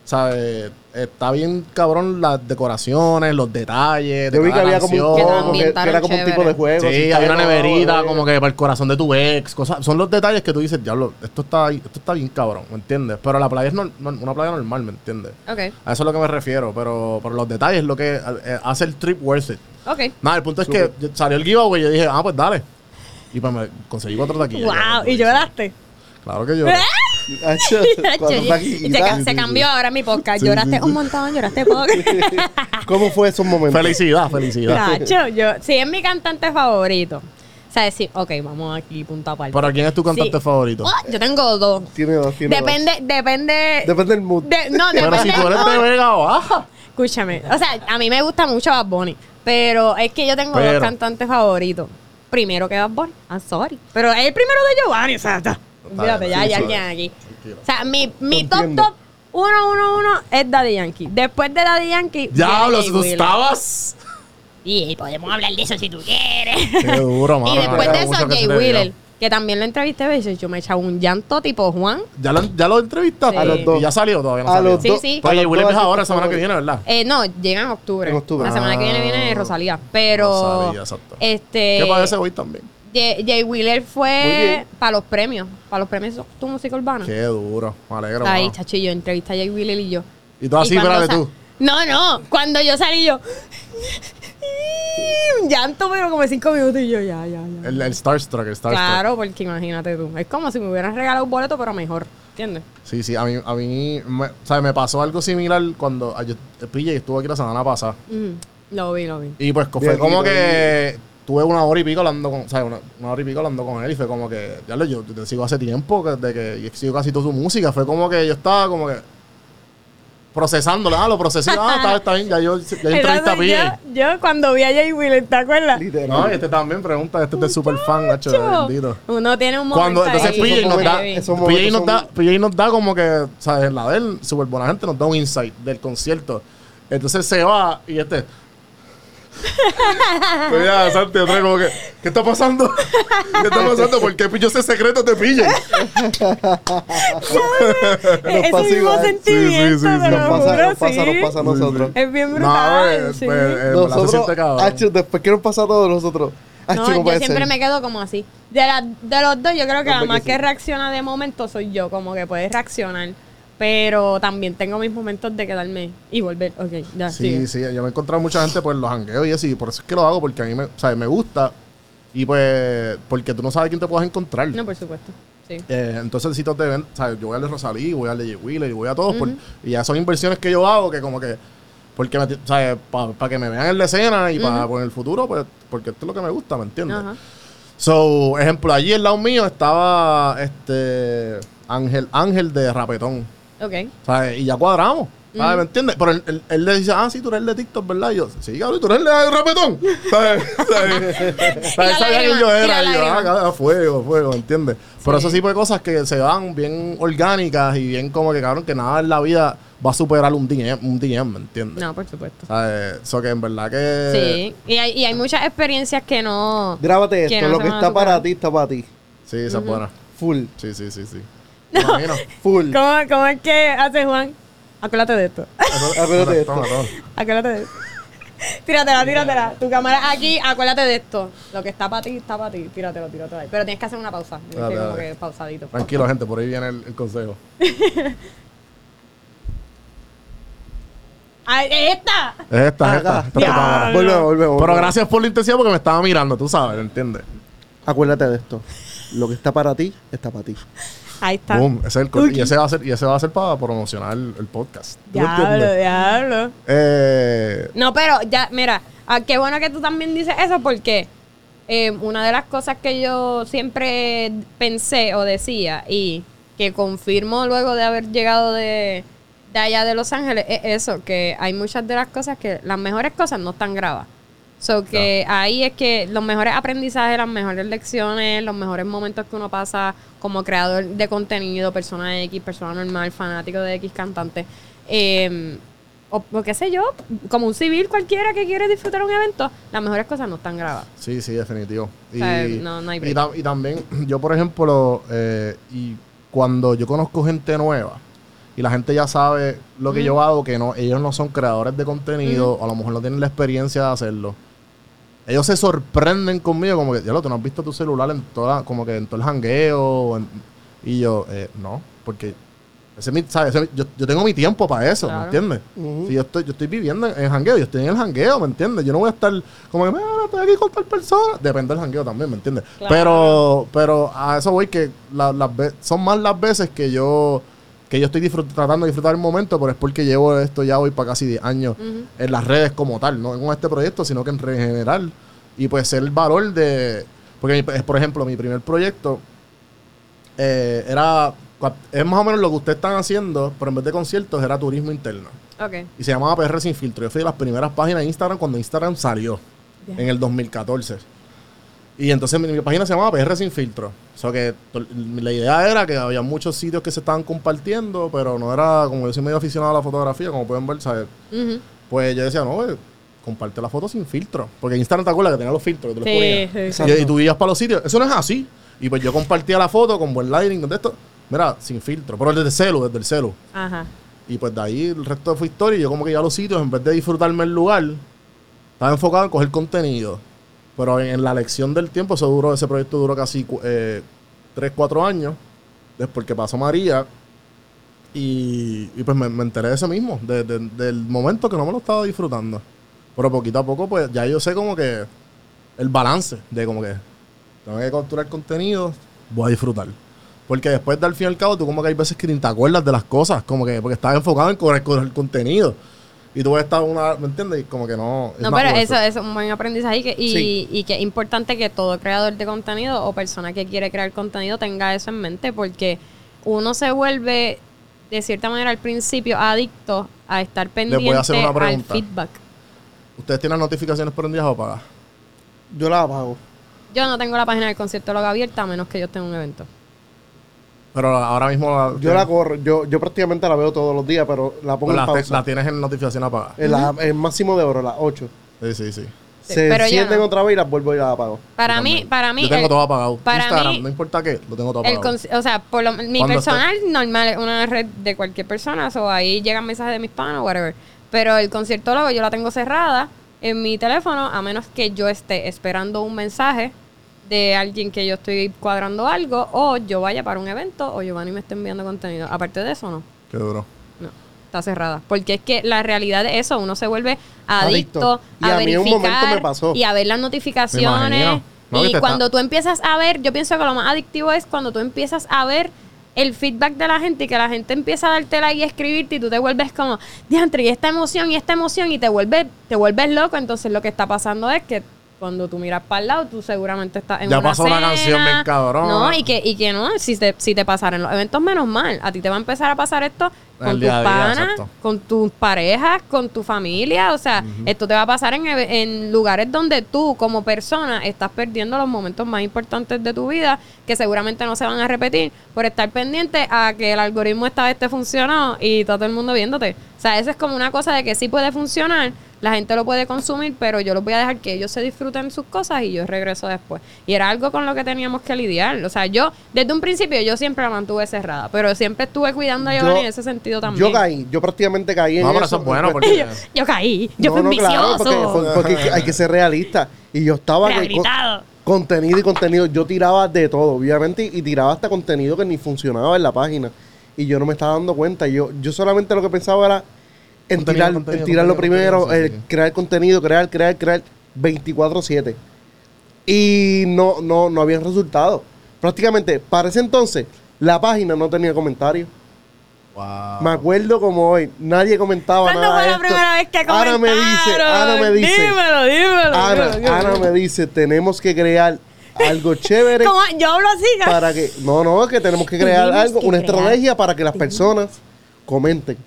¿sabes? Está bien cabrón las decoraciones, los detalles. de Yo vi que había como un. Que era como un tipo de juego. Sí, así, hay una neverita como que para el corazón de tu ex, cosas, son los detalles que tú dices, diablo, esto está, esto está bien cabrón, ¿me entiendes? Pero la playa es nor- una playa normal, ¿me entiendes? Ok, A eso es lo que me refiero, pero, pero los detalles es lo que eh, hace el trip worth it. ok. Nada, el punto es que salió el giveaway y yo dije, ah, pues dale. Y pues me conseguí cuatro taquillas. Wow, y lloraste. Claro que yo. Hacho, cuatro Y se, se cambió ahora mi podcast. Sí, lloraste sí, sí. un montón, lloraste poco. ¿Cómo fue esos momentos? Felicidad, felicidad. Nacho, yo, sí es mi cantante favorito. O sea, decir, ok, vamos aquí, punto aparte. ¿Para quién es tu cantante Sí. favorito? Oh, yo tengo dos. Tiene dos, tiene Depende, depende. dos. Depende del mood. de- no, Pero depende. si tú eres de. Vega o Baja. Escúchame. O sea, a mí me gusta mucho Bad Bunny. Pero es que yo tengo Pero- dos cantantes favoritos. Primero que Bad Bunny. I'm sorry. Pero es el primero de Giovanni. O sea, está. Olvídate, ya, ya, ya aquí. O sea, mi, mi top, top 1, 1, 1 es Daddy Yankee. Después de Daddy Yankee. Diablo, si tú estabas. Y podemos hablar de eso si tú quieres. Qué duro, mano. y después de eso, Jay. Wheeler. Que también lo entrevisté. veces Yo me he echado un llanto tipo Juan. ¿Ya lo, ya lo entrevistaste? Sí. A los dos. ¿Y ya salió todavía? No A salió. los dos. sí. Oye, ahora, la semana que viene, ¿verdad? Eh, no, llega en octubre. En octubre. La semana que viene viene Ah. Rosalía. Pero. Rosalía, exacto. Este. ¿Qué parece hoy también? Jay, Jay Wheeler fue para los premios. Para los premios de tu música urbana. Qué duro. Me alegro. Ahí, yo entrevisté a Jay Wheeler y yo. Y tú así, espérate tú. No, no. Cuando yo salí, yo. Un llanto, pero como de cinco minutos y yo, ya, ya, ya. El, el Starstruck, el Starstruck. Claro, porque imagínate tú. Es como si me hubieran regalado un boleto, pero mejor. ¿Entiendes? Sí, sí, a mí, a mí me, ¿sabes? me pasó algo similar cuando ah, yo, PJ estuvo aquí la semana pasada. Ujú. Lo vi, lo vi. Y pues fue como que tuve una hora y pico hablando con, ¿sabes? Una, una hora y pico hablando con él y fue como que, ya lo, yo te sigo hace tiempo, que, de que y sigo casi toda su música. Fue como que yo estaba como que procesándolo, ah, lo procesé, ah, está, está bien, ya yo, ya a Entonces, PJ. yo, yo cuando vi a Jay Wheeler, ¿te acuerdas? Literal. No, y este también pregunta, este es de super fan, Nacho, bendito. Uno tiene un momento Cuando entonces PJ nos da, PJ nos da, PJ nos da como que, ¿sabes? La de él, súper buena gente, nos da un insight del concierto. Entonces se va y este. Pues ya, Santi, otra como que, ¿qué está pasando? ¿Qué está pasando? ¿Por qué yo ese secreto te PJ? Ese pasiva, mismo sentimiento, Sí, sí, sí, te lo Nos pasa, juro, nos pasa, sí. nos pasa a nosotros. Es bien No, brutal, pues, sí. pues, eh, se Nosotros, siente cabrón. Hacho, después que nos pasa a todos nosotros. Hacho, No, no yo siempre ser. me quedo como así. De, la- de los dos, yo creo que No, la porque más sí. que reacciona de momento soy yo, como que puedes reaccionar. Pero también tengo mis momentos de quedarme y volver. Ok, ya, Sí, sigue. sí, yo me he encontrado mucha gente por los jangueos y así, y por eso es que lo hago, porque a mí me, me gusta. Y pues, porque tú no sabes quién te puedes encontrar. No, por supuesto. Sí. Eh, entonces, si te ven, ¿sabes? Yo voy al de Rosalí, voy al de Wheeler y voy a todos. por- y ya son inversiones que yo hago que, como que, porque, me, ¿sabes? Para que me vean en la escena y para en el futuro, pues, porque esto es lo que me gusta, ¿me entiendes? Ajá. So, ejemplo, allí al lado mío estaba este Ángel, Ángel de Rapetón. Ok. ¿sabes? Y ya cuadramos. ¿Sabes? ¿Me entiendes? Pero él, él- él le dice, ah, sí, tú eres el de TikTok, ¿verdad? Y yo, sí, cabrón, tú eres el de Rapetón. ¿Sabes? ¿Sabes? Sabía que yo era. Y yo, ah, fuego, fuego, ¿me entiendes? Pero Sí. ese tipo de cosas que se van bien orgánicas y bien como que, cabrón, que nada en la vida va a superar un DM, un DM ¿me entiendes? No, por supuesto. ¿Sabes? Eso que en verdad que... Sí. Y hay, y hay muchas experiencias que no. Grábate que esto, no lo que está superar. para ti está para ti. Sí, esa es buena. Full, Sí, sí, sí, sí. Imagino. full. ¿Cómo, ¿Cómo es que hace Juan? Acuérdate de esto. Acuérdate de esto. Toma, toma. Acuérdate de esto. Tíratela, tíratela. Tu cámara aquí, acuérdate de esto. Lo que está para ti, está para ti. Tíratelo, tíratelo ahí. Pero tienes que hacer una pausa. Tienes Dale, que como dale. que pausadito. Tranquilo, gente, por ahí viene el, el consejo. ¡Ay, esta! Es esta, es esta. Acá. esta es tu Ya. cámara. Volvemos, volvemos. Pero gracias por la intención porque me estaba mirando, tú sabes, ¿entiendes? Acuérdate de esto. Lo que está para ti, está para ti. Ahí está. Boom, ese es el cor- y ese va a ser y ese va a ser para promocionar el, el podcast. ¿Tú Diablo, entiendes? diablo. Eh, No, pero ya, mira, ah, qué bueno que tú también dices eso porque eh, una de las cosas que yo siempre pensé o decía y que confirmo luego de haber llegado de, de allá de Los Ángeles es eso, que hay muchas de las cosas que las mejores cosas no están grabadas. So que ahí es que los mejores aprendizajes, las mejores lecciones, los mejores momentos que uno pasa como creador de contenido, persona X, persona normal, fanático de X cantante, eh, o, o qué sé yo, como un civil cualquiera que quiere disfrutar un evento, las mejores cosas no están grabadas. Sí, sí, definitivo. Y, O sea, no- no hay y, y también, yo por ejemplo, eh, y cuando yo conozco gente nueva y la gente ya sabe lo que yo hago, que no ellos no son creadores de contenido, o a lo mejor no tienen la experiencia de hacerlo. Ellos se sorprenden conmigo como que, ya lo, tú no has visto tu celular en toda, como que en todo el jangueo. en- y yo, eh, no, porque ese es mi- ¿sabes? Ese- yo, yo tengo mi tiempo para eso, ¿me entiendes? Si yo estoy, yo estoy viviendo en, en jangueo, yo estoy en el jangueo, ¿me entiendes? Yo no voy a estar como que, mira, estoy aquí con tal persona. Depende del jangueo también, ¿me entiendes? Claro. Pero, pero a eso voy que la- las son más las veces que yo que yo estoy disfrut- tratando de disfrutar el momento, pero es porque llevo esto ya voy para casi 10 años en las redes como tal, no con este proyecto, sino que en general. Y pues ser el valor de... Porque, por ejemplo, mi primer proyecto eh, era... Es más o menos lo que ustedes están haciendo, pero en vez de conciertos era turismo interno. Ok. Y se llamaba PR Sin Filtro. Yo fui de las primeras páginas de Instagram cuando Instagram salió, en el 2014. Y entonces mi, mi página se llamaba PR Sin Filtro. O sea que la idea era que había muchos sitios que se estaban compartiendo, pero no era, como yo soy medio aficionado a la fotografía, como pueden ver, ¿sabes? Pues yo decía, no, eh, comparte la foto sin filtro. Porque Instagram te acuerdas que tenía los filtros que tú les Sí, ponías. sí, Y, y tú ibas para los sitios. Eso no es así. Y pues yo compartía la foto con buen lighting, con esto. Mira, sin filtro. Pero desde el celu, desde el celu. Ajá. Y pues de ahí el resto fue historia. Y yo como que iba a los sitios, en vez de disfrutarme el lugar, estaba enfocado en coger contenido. Pero en, la lección del tiempo, eso duró, ese proyecto duró casi 3, 4 años. Después que pasó María. Y, pues me, enteré de eso mismo, de- de- del momento que no me lo estaba disfrutando. Pero poquito a poco, pues ya yo sé como que el balance de como que tengo que capturar contenido, voy a disfrutar. Porque después de al fin y al cabo, tú como que hay veces que ni te acuerdas de las cosas, como que porque estás enfocado en correr, correr el contenido. Y tú ves estar una, ¿me entiendes? Y como que no. es No, pero eso es un buen aprendizaje y que, y, Sí. y que es importante que todo creador de contenido o persona que quiere crear contenido tenga eso en mente porque uno se vuelve de cierta manera al principio adicto a estar pendiente voy a hacer una al feedback. ¿Ustedes tienen las notificaciones prendidas o apagadas? Yo la apago. Yo no tengo la página del concierto logo abierta a menos que yo esté en un evento. Pero ahora mismo la, Yo la corro. Yo, yo prácticamente la veo todos los días, pero la pongo pues en la, te- pausa. la tienes en notificación apagada. En la- el máximo de oro, las 8. Sí, sí, sí. Sí, Se pero yo sienten no. otra vez y las vuelvo y las apago. Para mí, para mí, Yo tengo el- todo apagado. para Instagram, mí- no importa qué, lo tengo todo El apagado. o sea, por lo, mi Cuando personal normal es una red de cualquier persona, o ahí llegan mensajes de mis panos, whatever. Pero el conciertólogo yo la tengo cerrada en mi teléfono, a menos que yo esté esperando un mensaje de alguien que yo estoy cuadrando algo, o yo vaya para un evento, o Giovanni me esté enviando contenido. Aparte de eso, no. Qué duro. No, está cerrada. Porque es que la realidad de eso, uno se vuelve adicto, Adicto. Y a, a mí en un verificar momento me pasó. y a ver las notificaciones. No, y cuando está- tú empiezas a ver, yo pienso que lo más adictivo es cuando tú empiezas a ver el feedback de la gente y que la gente empieza a darte like y a escribirte y tú te vuelves como, diantre, y esta emoción y esta emoción y te vuelves, te vuelves loco. Entonces lo que está pasando es que cuando tú miras para el lado, tú seguramente estás en Ya una pasó una cena, canción bien. No, y que, y que no, si te, si te pasara en los eventos, menos mal. A ti te va a empezar a pasar esto con tus panas, con tus parejas, con tu familia. O sea, esto te va a pasar en, lugares donde tú, como persona, estás perdiendo los momentos más importantes de tu vida, que seguramente no se van a repetir, por estar pendiente a que el algoritmo esta vez te funcionó y todo el mundo viéndote. O sea, eso es como una cosa de que sí puede funcionar, la gente lo puede consumir, pero yo los voy a dejar que ellos se disfruten sus cosas y yo regreso después. Y era algo con lo que teníamos que lidiar. O sea, yo, desde un principio, yo siempre la mantuve cerrada, pero siempre estuve cuidando a Yo- Giovanni en ese sentido también. Yo caí, yo prácticamente caí en No, pero eso. eso es bueno porque... Yo caí, yo no, fui no, claro, vicioso. porque, fue- porque hay que ser realista. Y yo estaba que con- contenido y contenido. Yo tiraba de todo, obviamente, y, y tiraba hasta contenido que ni funcionaba en la página. Y yo no me estaba dando cuenta. Yo, yo solamente lo que pensaba era en, Contenido, tirar, contenido, en tirarlo primero, sí, eh, sí. crear contenido, crear, crear, crear 24-7. Y no, no, no había resultados. Prácticamente, para ese entonces, la página no tenía comentarios. Wow. Me acuerdo como hoy, nadie comentaba ¿Cuándo nada fue de la esto. primera vez que Ana me dice, Ana me dice, Dímelo, dímelo. Ana, dímelo, Ana dímelo. me dice, tenemos que crear algo chévere Como yo hablo así, para que, no, no, que tenemos que crear Tenemos algo, que una crear. estrategia para que las personas comenten.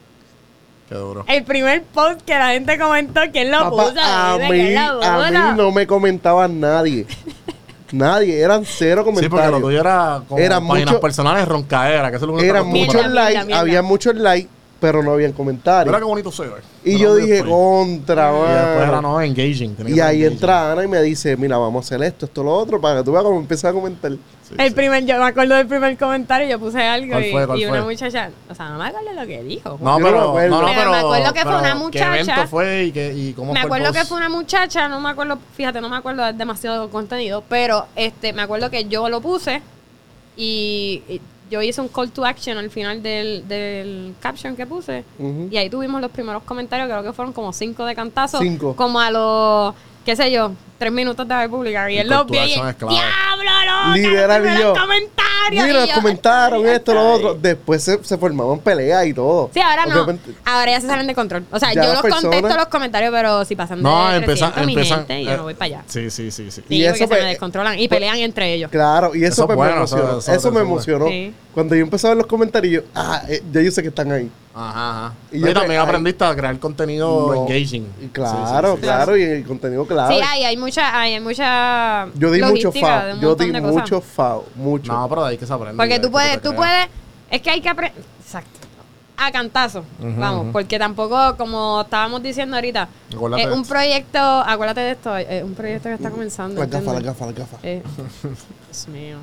Qué duro. El primer post que la gente comentó, ¿quién lo Papá, puso? a mí, ¿quién lo a mí no me comentaba nadie. nadie, eran cero Sí, porque lo comentarios. tuyo era como Eran páginas mucho- personales roncaera, que eso es lo único eran muchos likes, había muchos likes, pero no habían comentarios. Mira qué bonito se ve. Y yo después- dije, contra, Y después era no engaging. Y ahí engaging. entra Ana y me dice, mira, vamos a hacer esto, esto, lo otro, para que tú veas cómo empiezas a comentar. Sí, El sí. primer, yo me acuerdo del primer comentario, yo puse algo ¿Cuál y, fue, cuál y una muchacha, o sea, no me acuerdo lo que dijo. No, pero, me acuerdo. no, no, Pero pero, me acuerdo que fue una ¿Qué muchacha. evento fue y, qué, y cómo me fue el acuerdo que fue una muchacha, no me acuerdo, fíjate, no me acuerdo, es demasiado contenido, pero este, me acuerdo que yo lo puse y, y yo hice un call to action al final del, del caption que puse Ujú. y ahí tuvimos los primeros comentarios, creo que fueron como cinco de cantazo, Cinco. como a los, qué sé yo, tres minutos de haber publicado y El él los vio y diablo, loca, Literal, los y yo, comentarios Mira, y yo, comentaron bien, esto, lo otro. Después se, se formaban peleas y todo. Sí, ahora no. Obviamente. Ahora ya se salen de control. O sea, Ya yo los contesto personas- los comentarios, pero si pasan de No, no, empiezan. mi empiezan gente, yo eh, no voy para allá. Sí, sí, sí. sí. Y porque eso se me pues- descontrolan y pelean entre ellos. Claro, y eso, Eso es pues, bueno, me emocionó. eso- Eso, eso me emocionó. Sí. Cuando yo empecé a ver los comentarios, yo, ah, eh, ya yo sé que están ahí. Ajá, ajá. Y yo también ay, aprendiste a crear contenido No. engaging. Y claro, Sí, sí, sí. claro, y el contenido claro. Sí, hay, hay mucha, hay, hay mucha yo di mucho FAO. Yo di mucho FAO. Mucho. No, pero ahí que se aprende. Porque tú puedes, tú creas. puedes, es que hay que aprender, exacto, a cantazo, vamos, porque tampoco, como estábamos diciendo ahorita, Acuérdate es un proyecto, acuérdate de esto, es un proyecto que está comenzando. las gafas, las ¿entiendes? gafas, las gafas. Eh, Dios mío.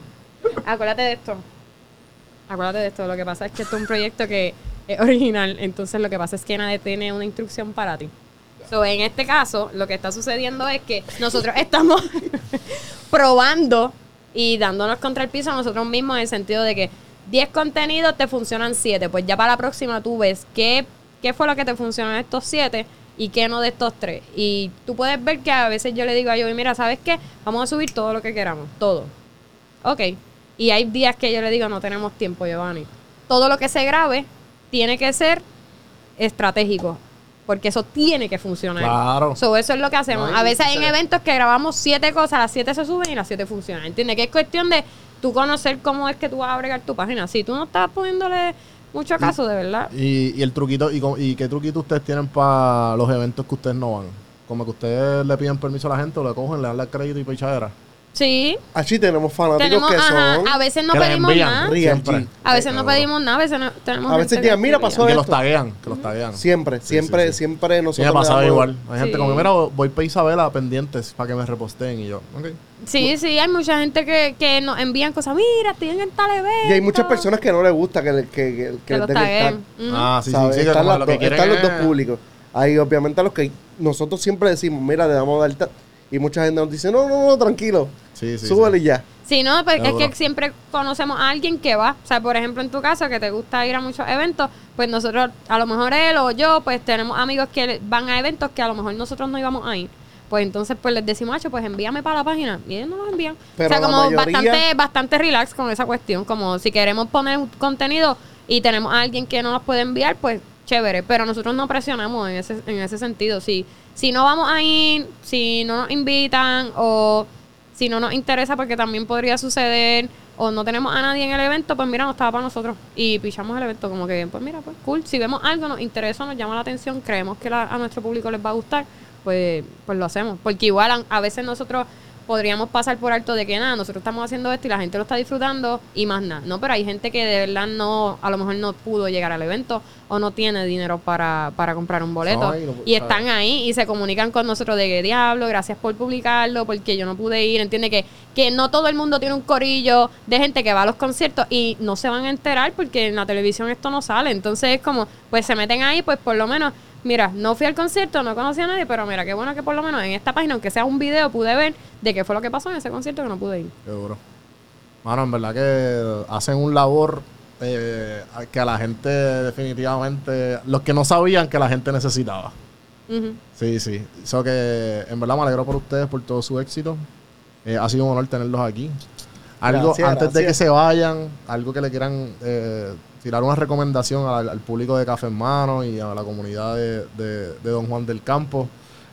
Acuérdate de esto. Acuérdate de esto. Lo que pasa es que esto es un proyecto que es original. Entonces lo que pasa es que nadie tiene una instrucción para ti. So, en este caso, lo que está sucediendo es que nosotros estamos probando y dándonos contra el piso a nosotros mismos en el sentido de que 10 contenidos te funcionan 7. Pues ya para la próxima tú ves qué, qué fue lo que te funcionó en estos 7 y qué no de estos 3. Y tú puedes ver que a veces yo le digo a Joey, mira, ¿sabes qué? Vamos a subir todo lo que queramos, todo. Ok. Y hay días que yo le digo, no tenemos tiempo, Giovanni. Todo lo que se grabe tiene que ser estratégico. Porque eso tiene que funcionar. Claro. So, eso es lo que hacemos. No, a veces hay se- eventos que grabamos siete cosas, las siete se suben y las siete funcionan. ¿Entiendes? Que es cuestión de tú conocer cómo es que tú vas a bregar tu página. Si tú no estás poniéndole mucho caso, de verdad. Y, y el truquito, y, y qué truquito ustedes tienen para los eventos que ustedes no van? Como que ustedes le piden permiso a la gente o le cogen, le dan el crédito y pichadera. Sí. Así tenemos fanáticos Tenemos, que ajá, son a veces no que pedimos envían. nada. Siempre. A veces no pedimos nada, a veces no tenemos A veces digan, mira, pasó que los taguean, que los taguean. Siempre, Sí, siempre, sí, sí. siempre me nosotros. le pasaba damos- igual. Hay gente como que, mira, voy para Isabela pendientes para que me reposteen. Y yo, ok. Sí, sí, hay mucha gente que, que nos envían cosas. Mira, estoy en tal evento. Y hay muchas personas que no les gusta que, le- que, que, que que les los den el tag. taguen. Ujú. Ah, sí, sí, ¿sabes? sí. están como las lo que están los dos públicos. Hay obviamente a los que nosotros siempre decimos, mira, le damos a dar tag. Y mucha gente nos dice, no, no, no, tranquilo. Sí, sí. súbele sí. ya. Sí, no, pues es que siempre conocemos a alguien que va. O sea, por ejemplo, en tu caso, que te gusta ir a muchos eventos, pues nosotros, a lo mejor él o yo, pues tenemos amigos que van a eventos que a lo mejor nosotros no íbamos a ir. Pues entonces, pues les decimos, "Acho, pues envíame para la página. Y ellos no nos envían. Pero o sea, como mayoría- bastante, bastante relax con esa cuestión. Como si queremos poner un contenido y tenemos a alguien que no nos puede enviar, pues chévere. Pero nosotros no presionamos en ese, en ese sentido. Si, si no vamos a ir, si no nos invitan o si no nos interesa porque también podría suceder o no tenemos a nadie en el evento, pues mira, no estaba para nosotros y pichamos el evento como que, pues mira, pues cool, si vemos algo, nos interesa, nos llama la atención, creemos que la- a nuestro público les va a gustar, pues, pues lo hacemos, porque igual a veces nosotros podríamos pasar por alto de que nada, nosotros estamos haciendo esto y la gente lo está disfrutando y más nada, no, pero hay gente que de verdad no, a lo mejor no pudo llegar al evento o no tiene dinero para, para comprar un boleto No, y no- y están ahí y se comunican con nosotros de que diablo, gracias por publicarlo, porque yo no pude ir. Entiende que, que no todo el mundo tiene un corillo de gente que va a los conciertos y no se van a enterar porque en la televisión esto no sale. Entonces es como, pues se meten ahí, pues por lo menos, mira, no fui al concierto, no conocí a nadie, pero mira, qué bueno que por lo menos en esta página, aunque sea un video, pude ver de qué fue lo que pasó en ese concierto que no pude ir. Seguro. Mano, en verdad que hacen un labor eh, que a la gente definitivamente, los que no sabían que la gente necesitaba. Sí, sí. Eso que en verdad me alegro por ustedes, por todo su éxito. Eh, ha sido un honor tenerlos aquí. Algo Gracias, antes de que se vayan, algo que le quieran, eh, tirar una recomendación al, al público de Café en Mano y a la comunidad de, de- de Don Juan del Campo.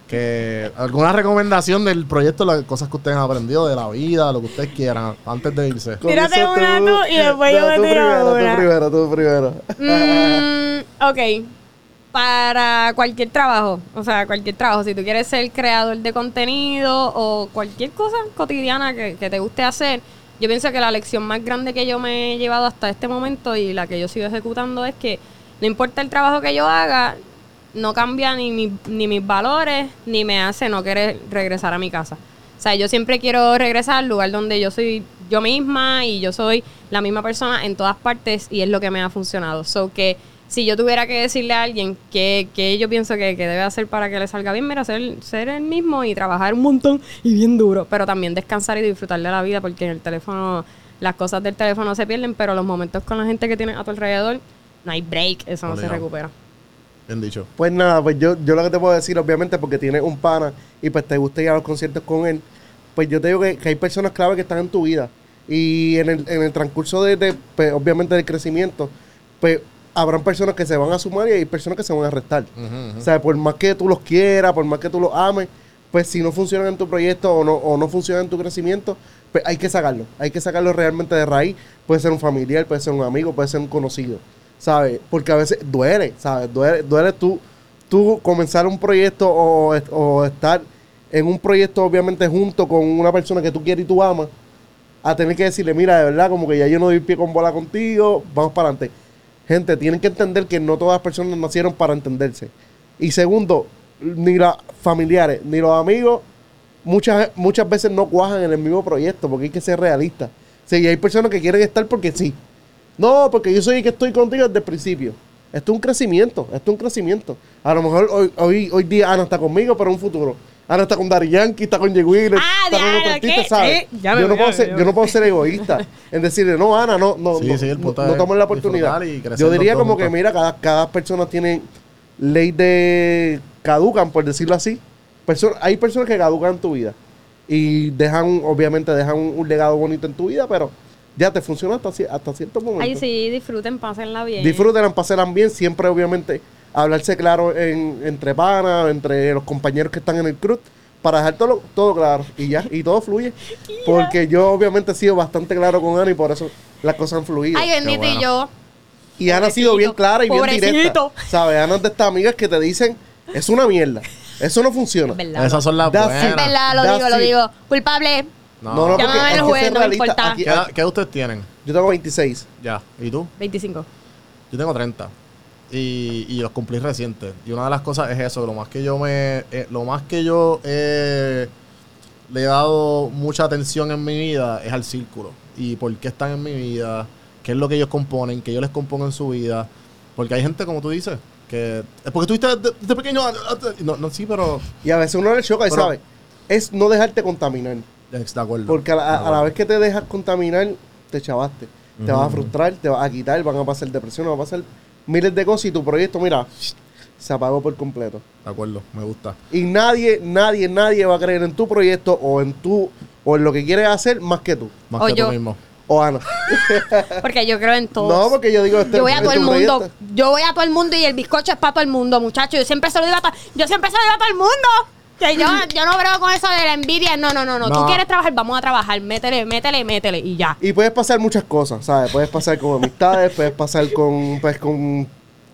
Que alguna recomendación del proyecto, las cosas que ustedes han aprendido de la vida, lo que ustedes quieran, antes de irse. Tírate una tú y después yo me tú tiro primero, una. Tú primero, tú primero. Mm, ok. Para cualquier trabajo, o sea, cualquier trabajo, si tú quieres ser creador de contenido o cualquier cosa cotidiana que, que te guste hacer, yo pienso que la lección más grande que yo me he llevado hasta este momento y la que yo sigo ejecutando es que no importa el trabajo que yo haga, no cambia ni, mi- ni mis valores, ni me hace no querer regresar a mi casa. O sea, yo siempre quiero regresar al lugar donde yo soy yo misma y yo soy la misma persona en todas partes y es lo que me ha funcionado. So que si yo tuviera que decirle a alguien que, que yo pienso que, que debe hacer para que le salga bien, mira, ser, ser el mismo y trabajar un montón y bien duro, pero también descansar y disfrutar de la vida porque en el teléfono, las cosas del teléfono se pierden, pero los momentos con la gente que tienes a tu alrededor, no hay break, eso no se recupera. Bien dicho. Pues nada, pues yo, yo lo que te puedo decir, obviamente, porque tienes un pana y pues te gusta ir a los conciertos con él, pues yo te digo que, que hay personas clave que están en tu vida. Y en el, en el transcurso de, de, pues, obviamente, del crecimiento, pues habrán personas que se van a sumar y hay personas que se van a restar. O sea, por más que tú los quieras, por más que tú los ames, pues si no funcionan en tu proyecto o no, o no funcionan en tu crecimiento, pues hay que sacarlo. Hay que sacarlo realmente de raíz. Puede ser un familiar, puede ser un amigo, puede ser un conocido. ¿Sabes? Porque a veces duele, ¿sabes? Duele, duele tú, tú comenzar un proyecto o, o estar en un proyecto, obviamente, junto con una persona que tú quieres y tú amas, a tener que decirle, mira, de verdad, como que ya yo no doy pie con bola contigo, vamos para adelante. Gente, tienen que entender que no todas las personas nacieron para entenderse. Y segundo, ni los familiares, ni los amigos, muchas, muchas veces no cuajan en el mismo proyecto, porque hay que ser realista. Sí, hay personas que quieren estar porque sí. No, porque yo soy el que estoy contigo desde el principio. Esto es un crecimiento, esto es un crecimiento. A lo mejor hoy, hoy, hoy día Ana está conmigo, pero un futuro. Ana está con Dari Yankee, está con Jay Wheeler, Ah, está con otro artista, ¿qué? ¿sabes? Eh, me yo, no puedo ser, me yo no puedo ser egoísta en decirle, no, Ana, no, no, Sí, no, sí, no, no la oportunidad. Yo diría como que, mira, cada, cada persona tiene ley de caducan, por decirlo así. Perso- hay personas que caducan en tu vida y dejan, obviamente, dejan un, un legado bonito en tu vida, pero ya te funciona hasta, ci- hasta cierto momento. Ay, sí, disfruten, pásenla bien. Disfruten, pasen bien, siempre, obviamente, hablarse claro en, entre panas, entre los compañeros que están en el cruz, para dejar todo, todo claro y ya, y todo fluye. Porque yo, obviamente, he sido bastante claro con Ana y por eso las cosas han fluido. Ay, bendito, bueno. y yo. Y Ana ha sido bien clara y bien pobrecito. directa. ¿Sabes? Ana es de estas amigas que te dicen, es una mierda, eso no funciona. Verdad. Esas son las buenas. Es verdad, lo That's digo, lo digo. Culpable. No, No, no, porque que juez, no me importa. Aquí- ¿Qué, edad- qué edad ustedes tienen? yo tengo 26. Ya. ¿Y tú? 25. Yo tengo 30. Y, y los cumplí recientes. Y una de las cosas es eso, lo más que yo me. eh, lo más que yo eh, le he dado mucha atención en mi vida es al círculo. Y por qué están en mi vida, qué es lo que ellos componen, qué yo les compongo en su vida. Porque hay gente, como tú dices, que. Es porque tú estuviste desde, desde pequeño. ah, ah, No, no, sí, pero. Y a veces uno le choca y Pero- sabe, es no dejarte contaminar. De acuerdo. Porque a la, a la vez que te dejas contaminar, te chavaste. Te vas a frustrar, te vas a quitar, van a pasar depresión, van a pasar miles de cosas y tu proyecto, mira, se apagó por completo. De acuerdo, me gusta. Y nadie, nadie, nadie va a creer en tu proyecto o en tu o en lo que quieres hacer más que tú. Más O que yo. tú mismo. O Ana. Porque yo creo en todo. No, porque yo digo, este, yo voy a este todo el mundo. proyecto. Yo voy a todo el mundo y el bizcocho es para todo el mundo, muchachos. Yo siempre se lo digo a todo, yo siempre se lo digo a todo el mundo. Que yo, yo no creo con eso de la envidia. No, no, no, no. No. Tú quieres trabajar, vamos a trabajar. Métele, métele, métele y ya. Y puedes pasar muchas cosas, ¿sabes? Puedes pasar con amistades, puedes pasar con, pues, con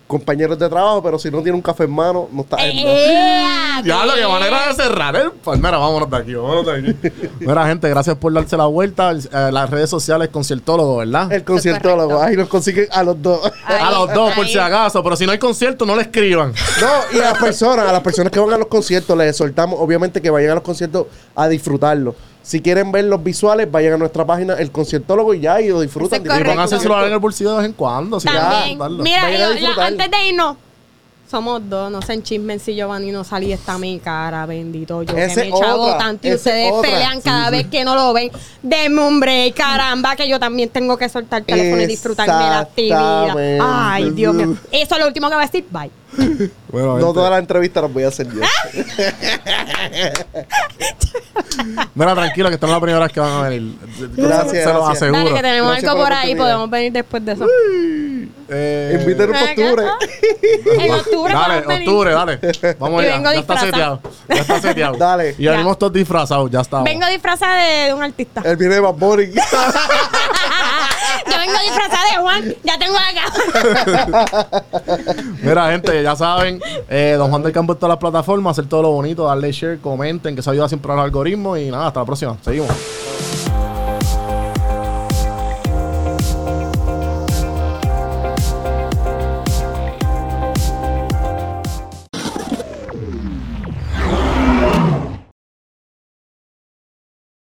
compañeros de trabajo, pero si no tiene un café en mano, no está... ¡Eh! Ya, lo que manera de cerrar el. Pues mira, vámonos de aquí, vámonos de aquí. Mira, gente, gracias por darse la vuelta. Eh, las redes sociales, conciertólogo, ¿verdad? El conciertólogo, ahí nos consiguen a los dos. Ahí, a los dos, por si acaso. Pero si no hay concierto, no le escriban. No, y a las personas, a las personas que van a los conciertos, les exhortamos, obviamente, que vayan a los conciertos a disfrutarlo. Si quieren ver los visuales, vayan a nuestra página, el conciertólogo, y ya, y lo disfrutan. Y pónganse el celular en el bolsillo de vez en cuando. si También. Mira, a yo- antes de irnos, somos dos, no se enchismen si Giovanni no salí está mi cara, bendito. Yo Esa que me chavo tanto y ustedes otra. pelean cada vez que no lo ven. Denme un break, caramba, que yo también tengo que soltar el teléfono y disfrutarme de la actividad. Ay, Dios mío. Eso es lo último que voy a decir. Bye. Bueno, No gente. todas las entrevistas las voy a hacer yo. Mira, tranquilo, que están las primeras que van a venir. Gracias, Se gracias. aseguro. Dale, que tenemos Gracias algo por por la ahí, podemos venir después de eso. Eh, Invítenos para octubre. En octubre Dale, octubre, dale. Vamos allá. vengo Ya está seteado. Ya está seteado. Dale. Y venimos todos disfrazados, ya está. Vengo disfrazada de, de un artista. Él viene de Bad Bunny. Yo vengo disfrazada de Juan. Ya tengo la cara. Mira, gente, ya saben, eh, Don Juan del Campo en todas las plataformas, hacer todo lo bonito, darle share, comenten, que eso ayuda siempre al algoritmo. Y nada, hasta la próxima. Seguimos.